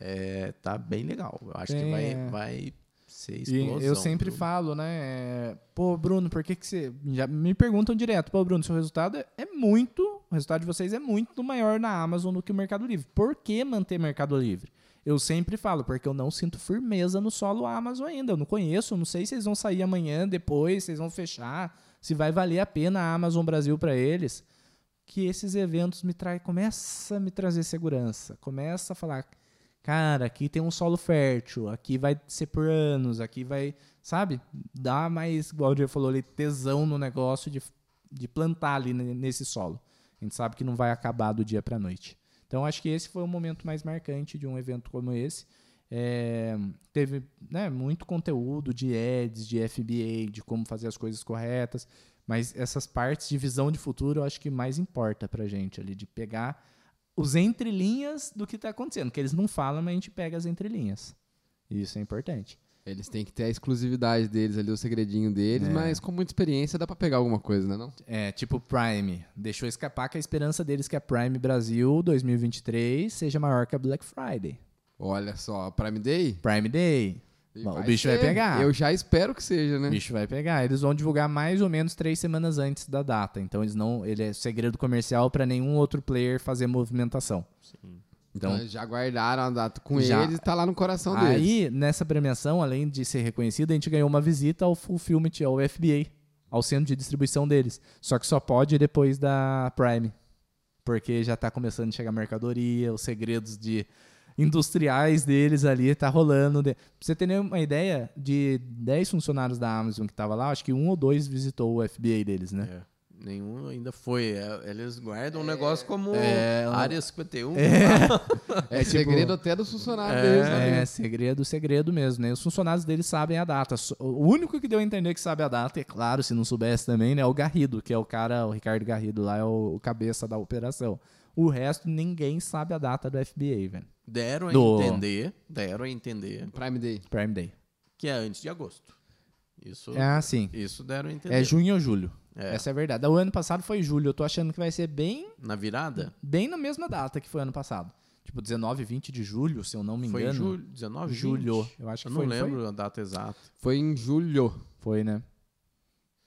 É, tá bem legal. Eu acho que vai, é. vai ser E explosão. eu sempre viu? falo, né? é, Pô, Bruno, por que, que você. Já me perguntam direto, pô, Bruno, seu resultado é- é muito. O resultado de vocês é muito maior na Amazon do que o Mercado Livre. Por que manter Mercado Livre? Eu sempre falo, porque eu não sinto firmeza no solo Amazon ainda. Eu não conheço, eu não sei se eles vão sair amanhã, depois, se eles vão fechar, se vai valer a pena a Amazon Brasil para eles. Que esses eventos me trai, começa a me trazer segurança. Começa a falar, cara, aqui tem um solo fértil, aqui vai ser por anos, aqui vai, sabe? Dá mais, igual o Diego falou ali, tesão no negócio de, de plantar ali ne- nesse solo. A gente sabe que não vai acabar do dia para noite. Então, acho que esse foi o momento mais marcante de um evento como esse. É, teve né, muito conteúdo de ads, de FBA, de como fazer as coisas corretas, mas essas partes de visão de futuro eu acho que mais importa pra gente ali, de pegar os entrelinhas do que está acontecendo, que eles não falam, mas a gente pega as entrelinhas. Isso é importante. Eles têm que ter a exclusividade deles ali, o segredinho deles, É. mas com muita experiência dá pra pegar alguma coisa, né? Não? É, tipo Prime. Deixou escapar que a esperança deles que a Prime Brasil 2023 seja maior que a Black Friday. Olha só, Prime Day? Prime Day. Bom, o bicho vai ser. pegar. Eu já espero que seja, né? O bicho vai pegar. Eles vão divulgar mais ou menos três semanas antes da data. Então eles não. Ele é segredo comercial para nenhum outro player fazer movimentação. Então, Então, já guardaram a data com Já. eles e tá lá no coração deles. aí, nessa premiação, além de ser reconhecido, a gente ganhou uma visita ao Fulfillment, ao FBA, ao centro de distribuição deles. Só que só pode depois da Prime. Porque já tá começando a chegar mercadoria, os segredos de industriais deles ali tá rolando. Pra você ter uma ideia, de 10 funcionários da Amazon que tava lá, acho que um ou dois visitou o FBA deles, né? É, nenhum ainda foi. É, eles guardam o negócio como É, área 51. É, tipo- segredo até dos funcionários É, deles, né? É, segredo, segredo mesmo, né? Os funcionários deles sabem a data. O único que deu a entender que sabe a data, é claro, se não soubesse também, né? É o Garrido, que é o cara, o Ricardo Garrido lá, é o, o cabeça da operação. O resto, ninguém sabe a data do FBA, velho. Deram a Do- entender, deram a entender Prime Day. Prime Day. que é antes de agosto. Isso, É assim. isso deram a entender. É junho ou julho. É. Essa é a verdade. O ano passado foi julho. Eu tô achando que vai ser bem, Na virada? bem na mesma data que foi ano passado. Tipo, 19, 20 de julho, se eu não me Foi em engano. julho, 19, Julho. 20? Eu acho que Eu foi. não foi? lembro a data exata. Foi em julho. Foi, né?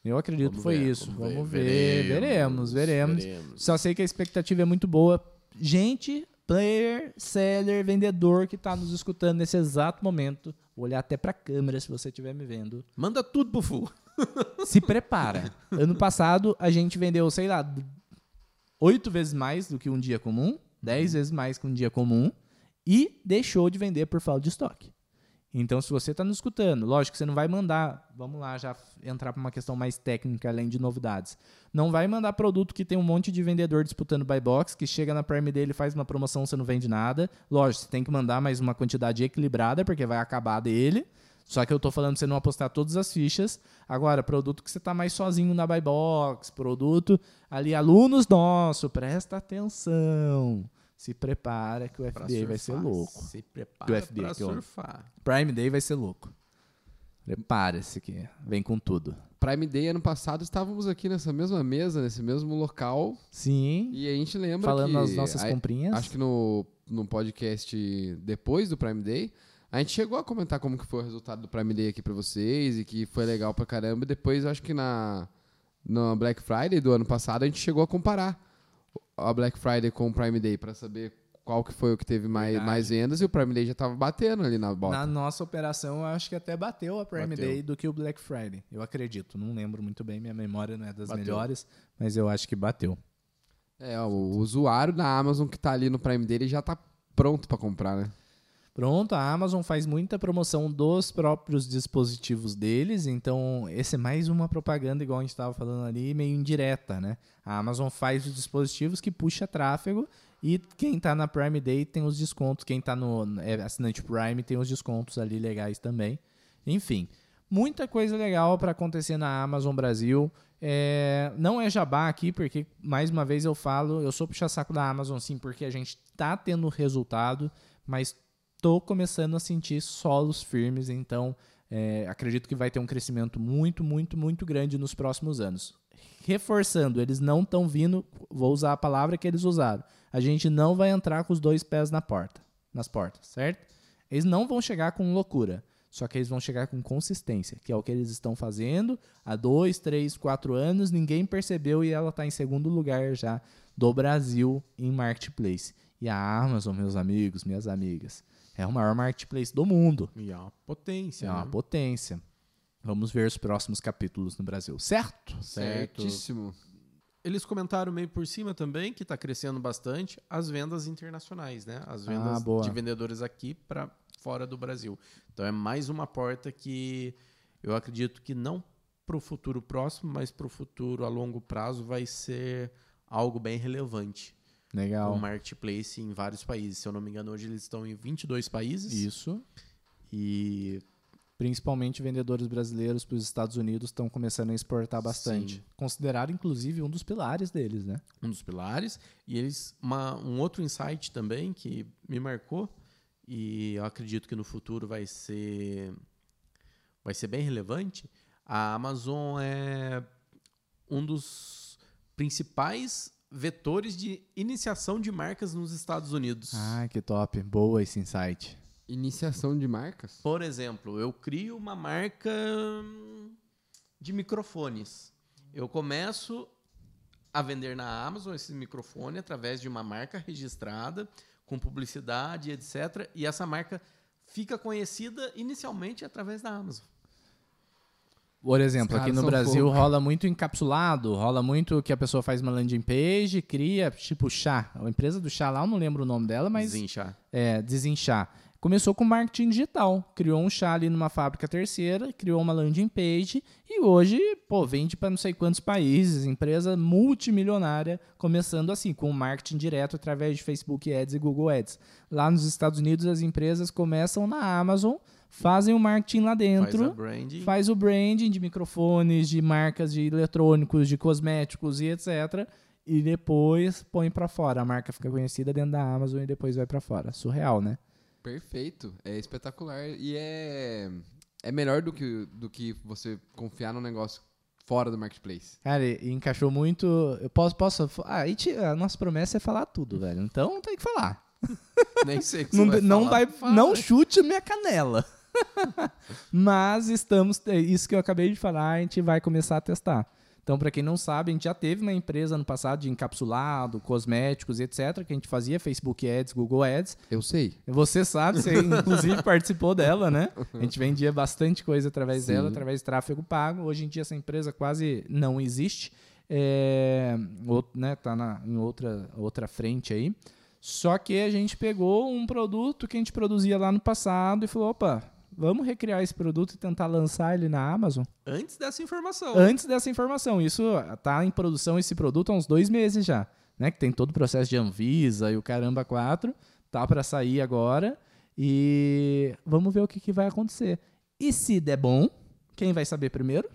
Eu acredito Vamos que foi ver, isso. Vamos, ver. Veremos, Veremos, veremos. veremos. Só sei que a expectativa é muito boa. Gente, player, seller, vendedor que tá nos escutando nesse exato momento, vou olhar até pra câmera se você estiver me vendo. Manda tudo pro Fu. Se prepara. Ano passado a gente vendeu, sei lá, oito vezes mais do que um dia comum, dez vezes mais que um dia comum, e deixou de vender por falta de estoque. Então, se você está nos escutando, lógico que você não vai mandar, vamos lá, já entrar para uma questão mais técnica, além de novidades. Não vai mandar produto que tem um monte de vendedor disputando buy box, que chega na Prime dele faz uma promoção, você não vende nada. Lógico, você tem que mandar mais uma quantidade equilibrada, porque vai acabar dele. Só que eu estou falando você não apostar todas as fichas. Agora, produto que você está mais sozinho na buy box, produto ali, alunos nosso, presta atenção. Se prepara que o Pra FDA vai ser surfar. louco. Se prepara FDA, pra que surfar. Prime Day vai ser louco. Prepara-se que vem com tudo. Prime Day ano passado estávamos aqui nessa mesma mesa, nesse mesmo local, Sim. e a gente lembra Falando que nas nossas a- comprinhas. acho que no, no podcast depois do Prime Day, a gente chegou a comentar como que foi o resultado do Prime Day aqui pra vocês e que foi legal pra caramba. E depois, acho que na, na Black Friday do ano passado, a gente chegou a comparar a Black Friday com o Prime Day pra saber qual que foi o que teve mais, Verdade. mais vendas e o Prime Day já tava batendo ali na bota. Na nossa operação, eu acho que até bateu a Prime Bateu. Day do que o Black Friday. Eu acredito. Não lembro muito bem, minha memória não é das Bateu. melhores, mas eu acho que bateu. É, o usuário da Amazon que tá ali no Prime Day, ele já tá pronto pra comprar, né? Pronto, a Amazon faz muita promoção dos próprios dispositivos deles, então esse é mais uma propaganda, igual a gente estava falando ali, meio indireta, né? A Amazon faz os dispositivos que puxa tráfego e quem está na Prime Day tem os descontos, quem está no é, assinante Prime tem os descontos ali legais também. Enfim, muita coisa legal para acontecer na Amazon Brasil. É, não é jabá aqui, porque mais uma vez eu falo, eu sou puxa-saco da Amazon sim, porque a gente tá tendo resultado, mas tô começando a sentir solos firmes, então é, acredito que vai ter um crescimento muito, muito, muito grande nos próximos anos. Reforçando, eles não estão vindo, vou usar a palavra que eles usaram. A gente não vai entrar com os dois pés na porta, nas portas, certo? Eles não vão chegar com loucura, só que eles vão chegar com consistência, que é o que eles estão fazendo há dois, três, quatro anos, ninguém percebeu e ela está em segundo lugar já do Brasil em marketplace. E a Amazon, meus amigos, minhas amigas, é o maior marketplace do mundo. E é uma potência. É uma né? potência. Vamos ver os próximos capítulos no Brasil, certo? Certo. Certíssimo. Eles comentaram meio por cima também que está crescendo bastante as vendas internacionais, né? As vendas Ah, de vendedores aqui para fora do Brasil. Então é mais uma porta que eu acredito que não para o futuro próximo, mas para o futuro a longo prazo vai ser algo bem relevante. Legal. O marketplace em vários países. Se eu não me engano, hoje eles estão em 22 países. Isso. E Principalmente vendedores brasileiros para os Estados Unidos estão começando a exportar bastante. Sim. Considerado, inclusive, um dos pilares deles, né? um dos pilares. E eles, uma, um outro insight também que me marcou e eu acredito que no futuro vai ser vai ser bem relevante. A Amazon é um dos principais vetores de iniciação de marcas nos Estados Unidos. Ah, que top. Boa esse insight. Iniciação de marcas? Por exemplo, eu crio uma marca hum, de microfones. Eu começo a vender na Amazon esse microfone através de uma marca registrada, com publicidade, etc. E essa marca fica conhecida inicialmente através da Amazon. Por exemplo, aqui no Brasil fogo. rola muito encapsulado, rola muito que a pessoa faz uma landing page, cria, tipo chá. A empresa do chá lá, eu não lembro o nome dela, mas Desinchar. é, desinchar. Começou com marketing digital. Criou um chá ali numa fábrica terceira, criou uma landing page e hoje, pô, vende para não sei quantos países. Empresa multimilionária, começando assim, com marketing direto através de Facebook Ads e Google Ads. Lá nos Estados Unidos, as empresas começam na Amazon, fazem o marketing lá Faz dentro branding. faz o branding de microfones, de marcas de eletrônicos, de cosméticos e etc. E depois põe pra fora. A marca fica conhecida dentro da Amazon e depois vai pra fora. Surreal, né? Perfeito. É espetacular. E é, é melhor do que, do que você confiar num negócio fora do marketplace. Cara, e encaixou muito. Eu posso. posso ah, a, nossa promessa é falar tudo, velho. Então tem que falar. Nem sei que Não, você vai não falar, vai. Não chute a minha canela. Mas estamos. é Isso que eu acabei de falar, a gente vai começar a testar. Então, para quem não sabe, a gente já teve uma empresa no passado de encapsulado, cosméticos, etc., que a gente fazia Facebook Ads, Google Ads. Eu sei. Você sabe, você inclusive participou dela, né? A gente vendia bastante coisa através Sim. dela, através de tráfego pago. Hoje em dia essa empresa quase não existe. É, outro, né, tá na, em outra, outra frente aí. Só que a gente pegou um produto que a gente produzia lá no passado e falou, opa, vamos recriar esse produto e tentar lançar ele na Amazon? Antes dessa informação. Antes dessa informação. Isso tá em produção, esse produto, há uns dois meses já. Né? Que tem todo o processo de Anvisa e o caramba 4. Tá para sair agora. E vamos ver o que, que vai acontecer. E se der bom, quem vai saber primeiro?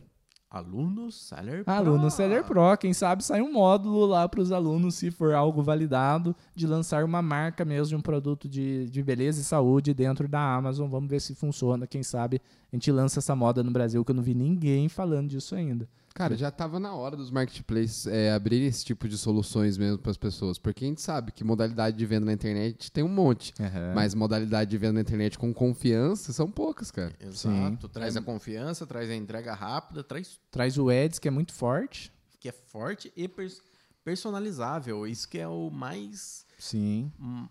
Aluno Seller Pro. Aluno Seller Pro. Quem sabe sai um módulo lá para os alunos, se for algo validado, de lançar uma marca mesmo de um produto de, de beleza e saúde dentro da Amazon. Vamos ver se funciona. Quem sabe a gente lança essa moda no Brasil, que eu não vi ninguém falando disso ainda. Cara, já tava na hora dos marketplaces é, abrirem esse tipo de soluções mesmo para as pessoas. Porque a gente sabe que modalidade de venda na internet tem um monte. Mas modalidade de venda na internet com confiança são poucas, cara. Exato. Traz a confiança, traz a entrega rápida, traz Traz o Ads, que é muito forte. que é forte e pers- personalizável. Isso que é o mais. Sim. hum,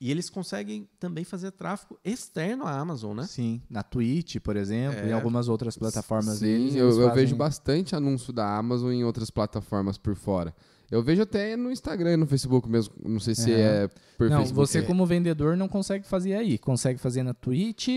E eles conseguem também fazer tráfego externo à Amazon, né? Sim. Na Twitch, por exemplo, É. e algumas outras plataformas Sim, deles. eu, eles eu fazem- vejo bastante anúncio da Amazon em outras plataformas por fora. Eu vejo até no Instagram e no Facebook mesmo. Não sei se Aham. é por Não, Facebook. você como vendedor não consegue fazer aí. Consegue fazer na Twitch.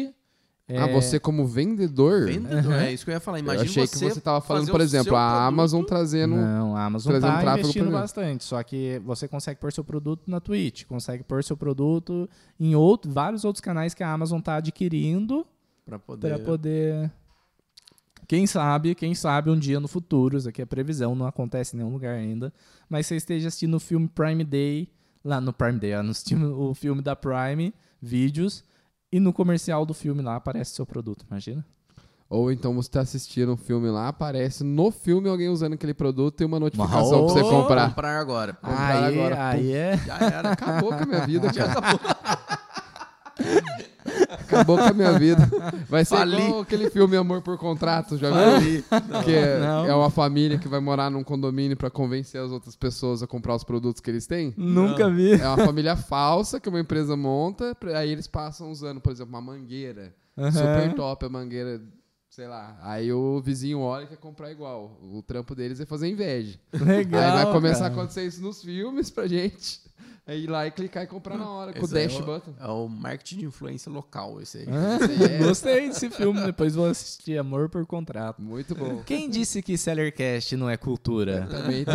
Ah, é, você como vendedor? Vendedor, Uhum. é isso que eu ia falar. Eu Imagina achei você que você tava falando, por exemplo, a Amazon trazendo. Não, a Amazon trazendo tá tráfego investindo pra bastante. Só que você consegue pôr seu produto na Twitch. Consegue pôr seu produto em outro, vários outros canais que a Amazon tá adquirindo para poder. para poder... Quem sabe, quem sabe um dia no futuro, isso aqui é previsão, não acontece em nenhum lugar ainda, mas você esteja assistindo o filme Prime Day, lá no Prime Day, no o filme da Prime, vídeos, e no comercial do filme lá aparece seu produto, imagina? Ou então você tá assistindo um filme lá, aparece no filme alguém usando aquele produto e uma notificação pra você comprar. comprar agora. Comprar aí, agora, aí é... Já era. Acabou com a minha vida, Já acabou. Acabou com a minha vida. Vai ser Fali. igual aquele filme Amor por Contrato, já viu? Ali. Que é, Não. é uma família que vai morar num condomínio pra convencer as outras pessoas a comprar os produtos que eles têm. Nunca vi. É uma família falsa que uma empresa monta, aí eles passam usando, por exemplo, uma mangueira. Super top a mangueira, sei lá. Aí o vizinho olha e quer comprar igual. O trampo deles é fazer inveja. Legal, aí vai começar cara. a acontecer isso nos filmes pra gente. Aí ir lá e clicar e comprar na hora, com o Esse é dash o- button. É o marketing de influência local, esse aí. Ah, é. Gostei desse filme, depois vou assistir Amor por Contrato. Muito bom. Quem disse que Sellercast não é cultura? Também tem,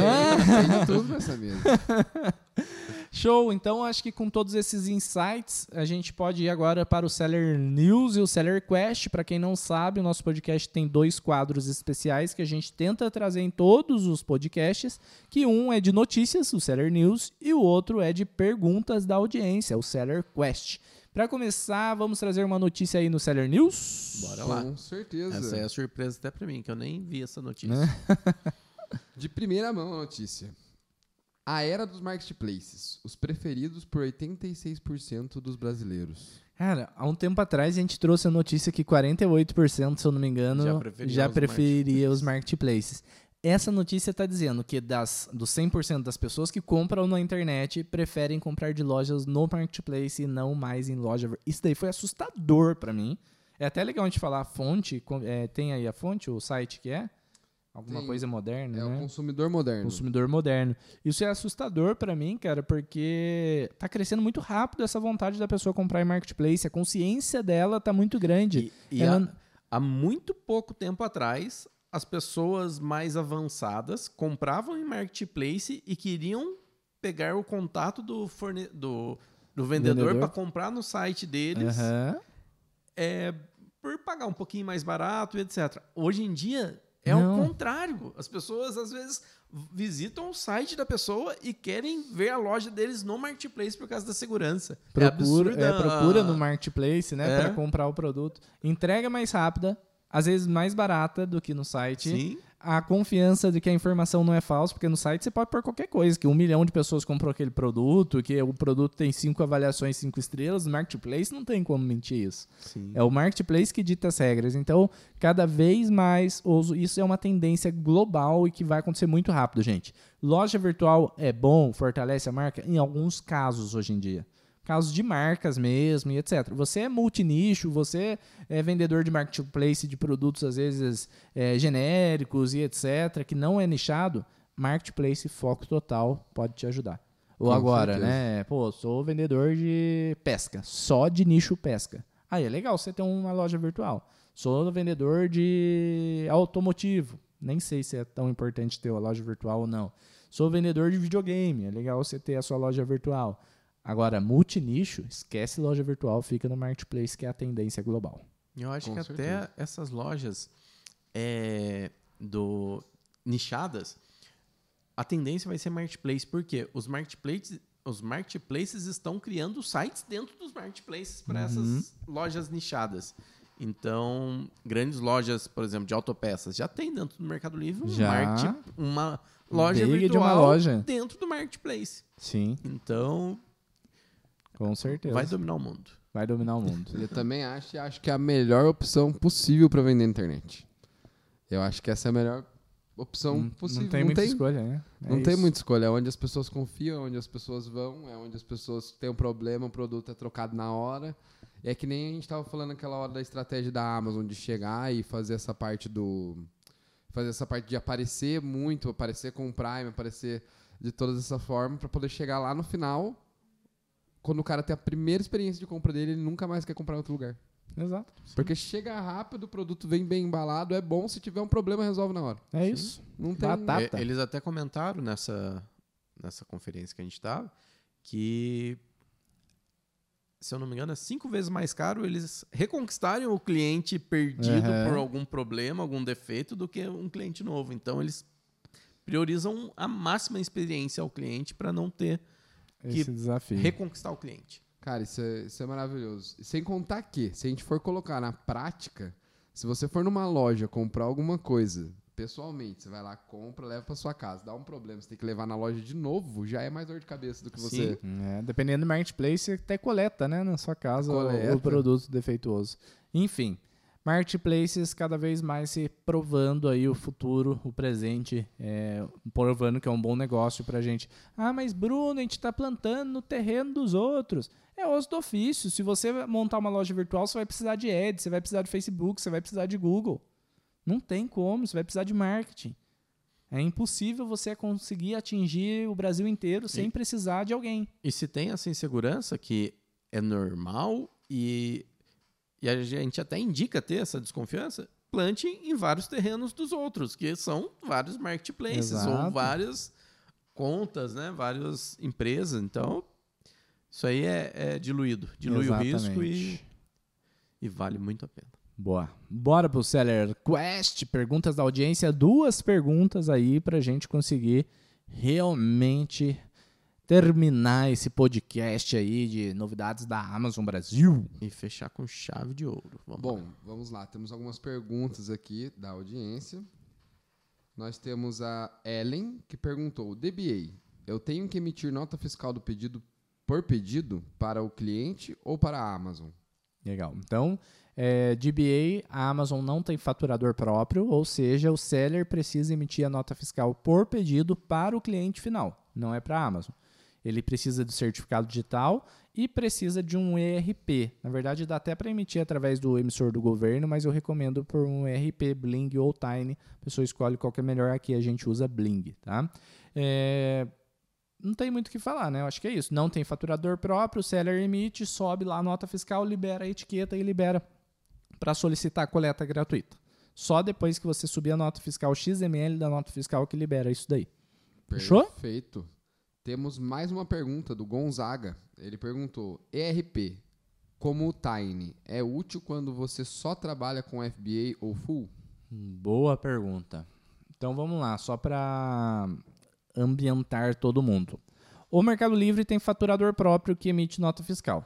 tem de tudo nessa mesa. Show, então acho que com todos esses insights, a gente pode ir agora para o Seller News e o Seller Quest. Para quem não sabe, o nosso podcast tem dois quadros especiais que a gente tenta trazer em todos os podcasts, que um é de notícias, o Seller News, e o outro é de perguntas da audiência, o Seller Quest. Para começar, vamos trazer uma notícia aí no Seller News. Bora lá. Com certeza. Essa é a surpresa até pra mim, que eu nem vi essa notícia. De primeira mão a notícia. A era dos marketplaces, os preferidos por 86% dos brasileiros. Cara, há um tempo atrás a gente trouxe a notícia que 48%, se eu não me engano, Já já preferia preferia, os os marketplaces. Essa notícia está dizendo que das, dos 100% das pessoas que compram na internet preferem comprar de lojas no marketplace e não mais em loja. Isso daí foi assustador para mim. É até legal a gente falar a fonte. com- é, tem aí a fonte, o site que é? Alguma Tem. coisa moderna, É né? o consumidor moderno. consumidor moderno. Isso é assustador pra mim, cara, porque tá crescendo muito rápido essa vontade da pessoa comprar em marketplace. A consciência dela tá muito grande. E, e Ela- há, há muito pouco tempo atrás, as pessoas mais avançadas compravam em marketplace e queriam pegar o contato do, forne do, do vendedor Vendedor. para comprar no site deles Aham. é, por pagar um pouquinho mais barato e etc. Hoje em dia é Não. o contrário. As pessoas às vezes visitam o site da pessoa e querem ver a loja deles no marketplace por causa da segurança. Procura, absurda é, procura no marketplace, né, É. Pra comprar o produto. Entrega mais rápida, às vezes mais barata do que no site. Sim. A confiança de que a informação não é falsa, porque no site você pode pôr qualquer coisa, que um milhão de pessoas comprou aquele produto, que o produto tem cinco avaliações, cinco estrelas, no Marketplace não tem como mentir isso. Sim. É o Marketplace que dita as regras. Então, cada vez mais, isso é uma tendência global e que vai acontecer muito rápido, gente. Loja virtual é bom, fortalece a marca? Em alguns casos hoje em dia casos de marcas mesmo e etc. Você é multinicho, você é vendedor de marketplace de produtos às vezes é, genéricos e etc, que não é nichado, marketplace foco total pode te ajudar. Ou Com agora, certeza. né? Pô, sou vendedor de pesca, só de nicho pesca. Aí é legal você ter uma loja virtual. Sou vendedor de automotivo. Nem sei se é tão importante ter uma loja virtual ou não. Sou vendedor de videogame. É legal você ter a sua loja virtual. Agora, multinicho, esquece loja virtual, fica no marketplace, que é a tendência global. Eu acho Com que certeza. até essas lojas é, do nichadas, a tendência vai ser marketplace, porque os marketplaces, os marketplaces estão criando sites dentro dos marketplaces para uhum. essas lojas nichadas. Então, grandes lojas, por exemplo, de autopeças, já tem dentro do Mercado Livre um já. Market, uma loja Big virtual de uma loja. dentro do marketplace. Sim. Então, com certeza. Vai dominar o mundo. Vai dominar o mundo. Eu também acho, acho que é a melhor opção possível para vender na internet. Eu acho que essa é a melhor opção não, possível. Não tem não muita tem, escolha, né? É não isso. tem muita escolha. É onde as pessoas confiam, é onde as pessoas vão, é onde as pessoas têm um problema, o produto é trocado na hora. É que nem a gente estava falando naquela hora da estratégia da Amazon de chegar e fazer essa parte do. Fazer essa parte de aparecer muito, aparecer com o Prime, aparecer de toda essa forma, para poder chegar lá no final quando o cara tem a primeira experiência de compra dele, ele nunca mais quer comprar em outro lugar. Exato. Sim. Porque chega rápido, o produto vem bem embalado, é bom, se tiver um problema, resolve na hora. É isso. Não tem Batata. Eles até comentaram nessa, nessa conferência que a gente estava que, se eu não me engano, é cinco vezes mais caro eles reconquistarem o cliente perdido uhum. por algum problema, algum defeito, do que um cliente novo. Então, eles priorizam a máxima experiência ao cliente para não ter esse que desafio. reconquistar o cliente. Cara, isso é, isso é maravilhoso. Sem contar que, se a gente for colocar na prática, se você for numa loja comprar alguma coisa, pessoalmente, você vai lá, compra, leva para sua casa, dá um problema, você tem que levar na loja de novo, já é mais dor de cabeça do que você. Sim. É, dependendo do marketplace, você até coleta, né, na sua casa o, o produto defeituoso. Enfim, marketplaces cada vez mais se provando aí o futuro, o presente, é, provando que é um bom negócio para a gente. Ah, mas Bruno, a gente está plantando no terreno dos outros. É osso do ofício. Se você montar uma loja virtual, você vai precisar de ads, você vai precisar de Facebook, você vai precisar de Google. Não tem como, você vai precisar de marketing. É impossível você conseguir atingir o Brasil inteiro sem e, precisar de alguém. E se tem essa insegurança que é normal e e a gente até indica ter essa desconfiança, plante em vários terrenos dos outros, que são vários marketplaces Exato. ou várias contas, né? Várias empresas. Então, isso aí é, é diluído. Dilui Exatamente. o risco e, e vale muito a pena. Boa. Bora pro Seller Quest. Perguntas da audiência. Duas perguntas aí pra gente conseguir realmente terminar esse podcast aí de novidades da Amazon Brasil. E fechar com chave de ouro. Vamos Bom, lá. vamos lá. Temos algumas perguntas aqui da audiência. Nós temos a Ellen, que perguntou: DBA, eu tenho que emitir nota fiscal do pedido por pedido para o cliente ou para a Amazon? Legal. Então, é, DBA, a Amazon não tem faturador próprio, ou seja, o seller precisa emitir a nota fiscal por pedido para o cliente final, não é para a Amazon ele precisa do certificado digital e precisa de um ERP. Na verdade, dá até para emitir através do emissor do governo, mas eu recomendo por um ERP, Bling ou Tiny. A pessoa escolhe qual que é melhor. Aqui a gente usa Bling, tá? É... Não tem muito o que falar, né? Eu acho que é isso. Não tem faturador próprio, o seller emite, sobe lá a nota fiscal, libera a etiqueta e libera para solicitar a coleta gratuita. Só depois que você subir a nota fiscal XML da nota fiscal que libera isso daí. Fechou? Perfeito. Temos mais uma pergunta do Gonzaga. Ele perguntou: ERP, como o Tiny, é útil quando você só trabalha com FBA ou full? Boa pergunta. Então vamos lá, só para ambientar todo mundo. O Mercado Livre tem faturador próprio que emite nota fiscal.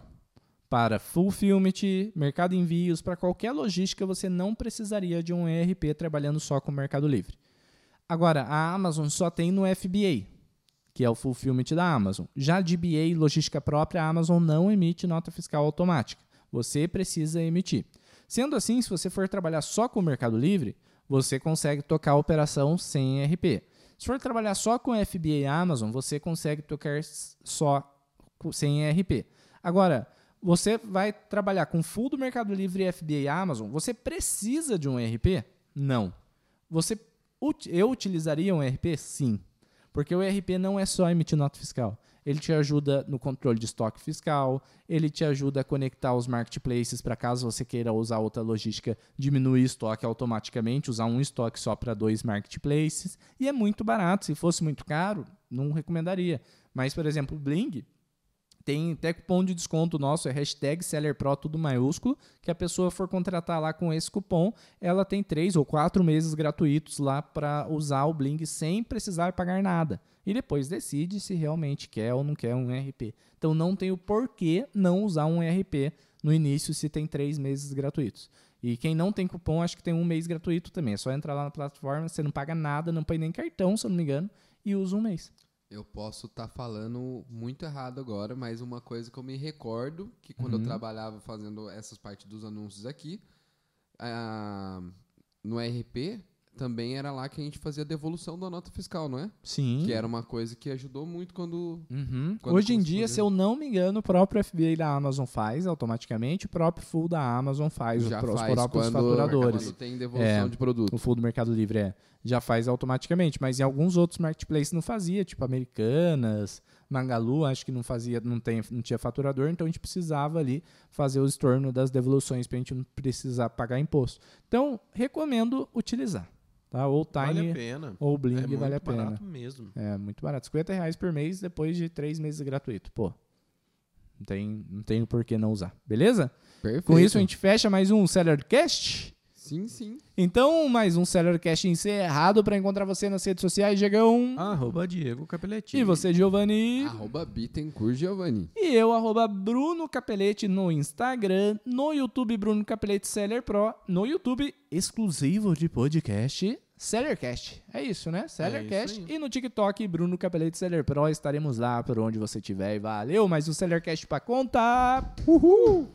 Para Fulfillment, Mercado Envios, para qualquer logística, você não precisaria de um ERP trabalhando só com o Mercado Livre. Agora, a Amazon só tem no FBA, que é o Fulfillment da Amazon. Já DBA e logística própria, a Amazon não emite nota fiscal automática. Você precisa emitir. Sendo assim, se você for trabalhar só com o Mercado Livre, você consegue tocar a operação sem ERP. Se for trabalhar só com FBA e Amazon, você consegue tocar só sem ERP. Agora, você vai trabalhar com full do Mercado Livre, FBA e Amazon, você precisa de um ERP? Não. Você, eu utilizaria um ERP? Sim. Porque o ERP não é só emitir nota fiscal. Ele te ajuda no controle de estoque fiscal, ele te ajuda a conectar os marketplaces para caso você queira usar outra logística, diminuir estoque automaticamente, usar um estoque só para dois marketplaces. E é muito barato. Se fosse muito caro, não recomendaria. Mas, por exemplo, o Bling, tem até cupom de desconto nosso, é hashtag SellerPro, tudo maiúsculo, que a pessoa for contratar lá com esse cupom, ela tem três ou quatro meses gratuitos lá para usar o Bling sem precisar pagar nada. E depois decide se realmente quer ou não quer um RP. Então não tem o porquê não usar um RP no início se tem três meses gratuitos. E quem não tem cupom, acho que tem um mês gratuito também. É só entrar lá na plataforma, você não paga nada, não põe nem cartão, se eu não me engano, e usa um mês. Eu posso estar tá falando muito errado agora, mas uma coisa que eu me recordo, que quando uhum. eu trabalhava fazendo essas partes dos anúncios aqui, uh, no RP, também era lá que a gente fazia a devolução da nota fiscal, não é? Sim. Que era uma coisa que ajudou muito quando. Uhum. quando Hoje em dia, fazer. se eu não me engano, o próprio FBA da Amazon faz automaticamente, o próprio Full da Amazon faz, Já os, faz próprios quando, faturadores. Quando tem devolução é, de produto. O Full do Mercado Livre é. Já faz automaticamente, mas em alguns outros marketplaces não fazia, tipo Americanas, Magalu, acho que não fazia, não, tem, não tinha faturador, então a gente precisava ali fazer o estorno das devoluções para a gente não precisar pagar imposto. Então, recomendo utilizar. Tá? Ou Tiny vale ou Bling é vale a pena. barato mesmo. É muito barato. 50 reais por mês depois de três meses gratuito. Pô, não tem, não tem por que não usar. Beleza? Perfeito. Com isso a gente fecha mais um Sellercast. Sim, sim. Então, mais um Sellercast encerrado para encontrar você nas redes sociais, Diegão. Arroba Diego Capelletti. E você, Giovanni. Arroba Bittencourt Giovanni. E eu, arroba Bruno Capelete no Instagram, no YouTube Bruno Capelete Seller Pro, no YouTube exclusivo de podcast Sellercast. É isso, né? Sellercast. É e no TikTok, Bruno Capelete Seller Pro. Estaremos lá por onde você estiver. E valeu, mais um Sellercast pra contar. Uhul!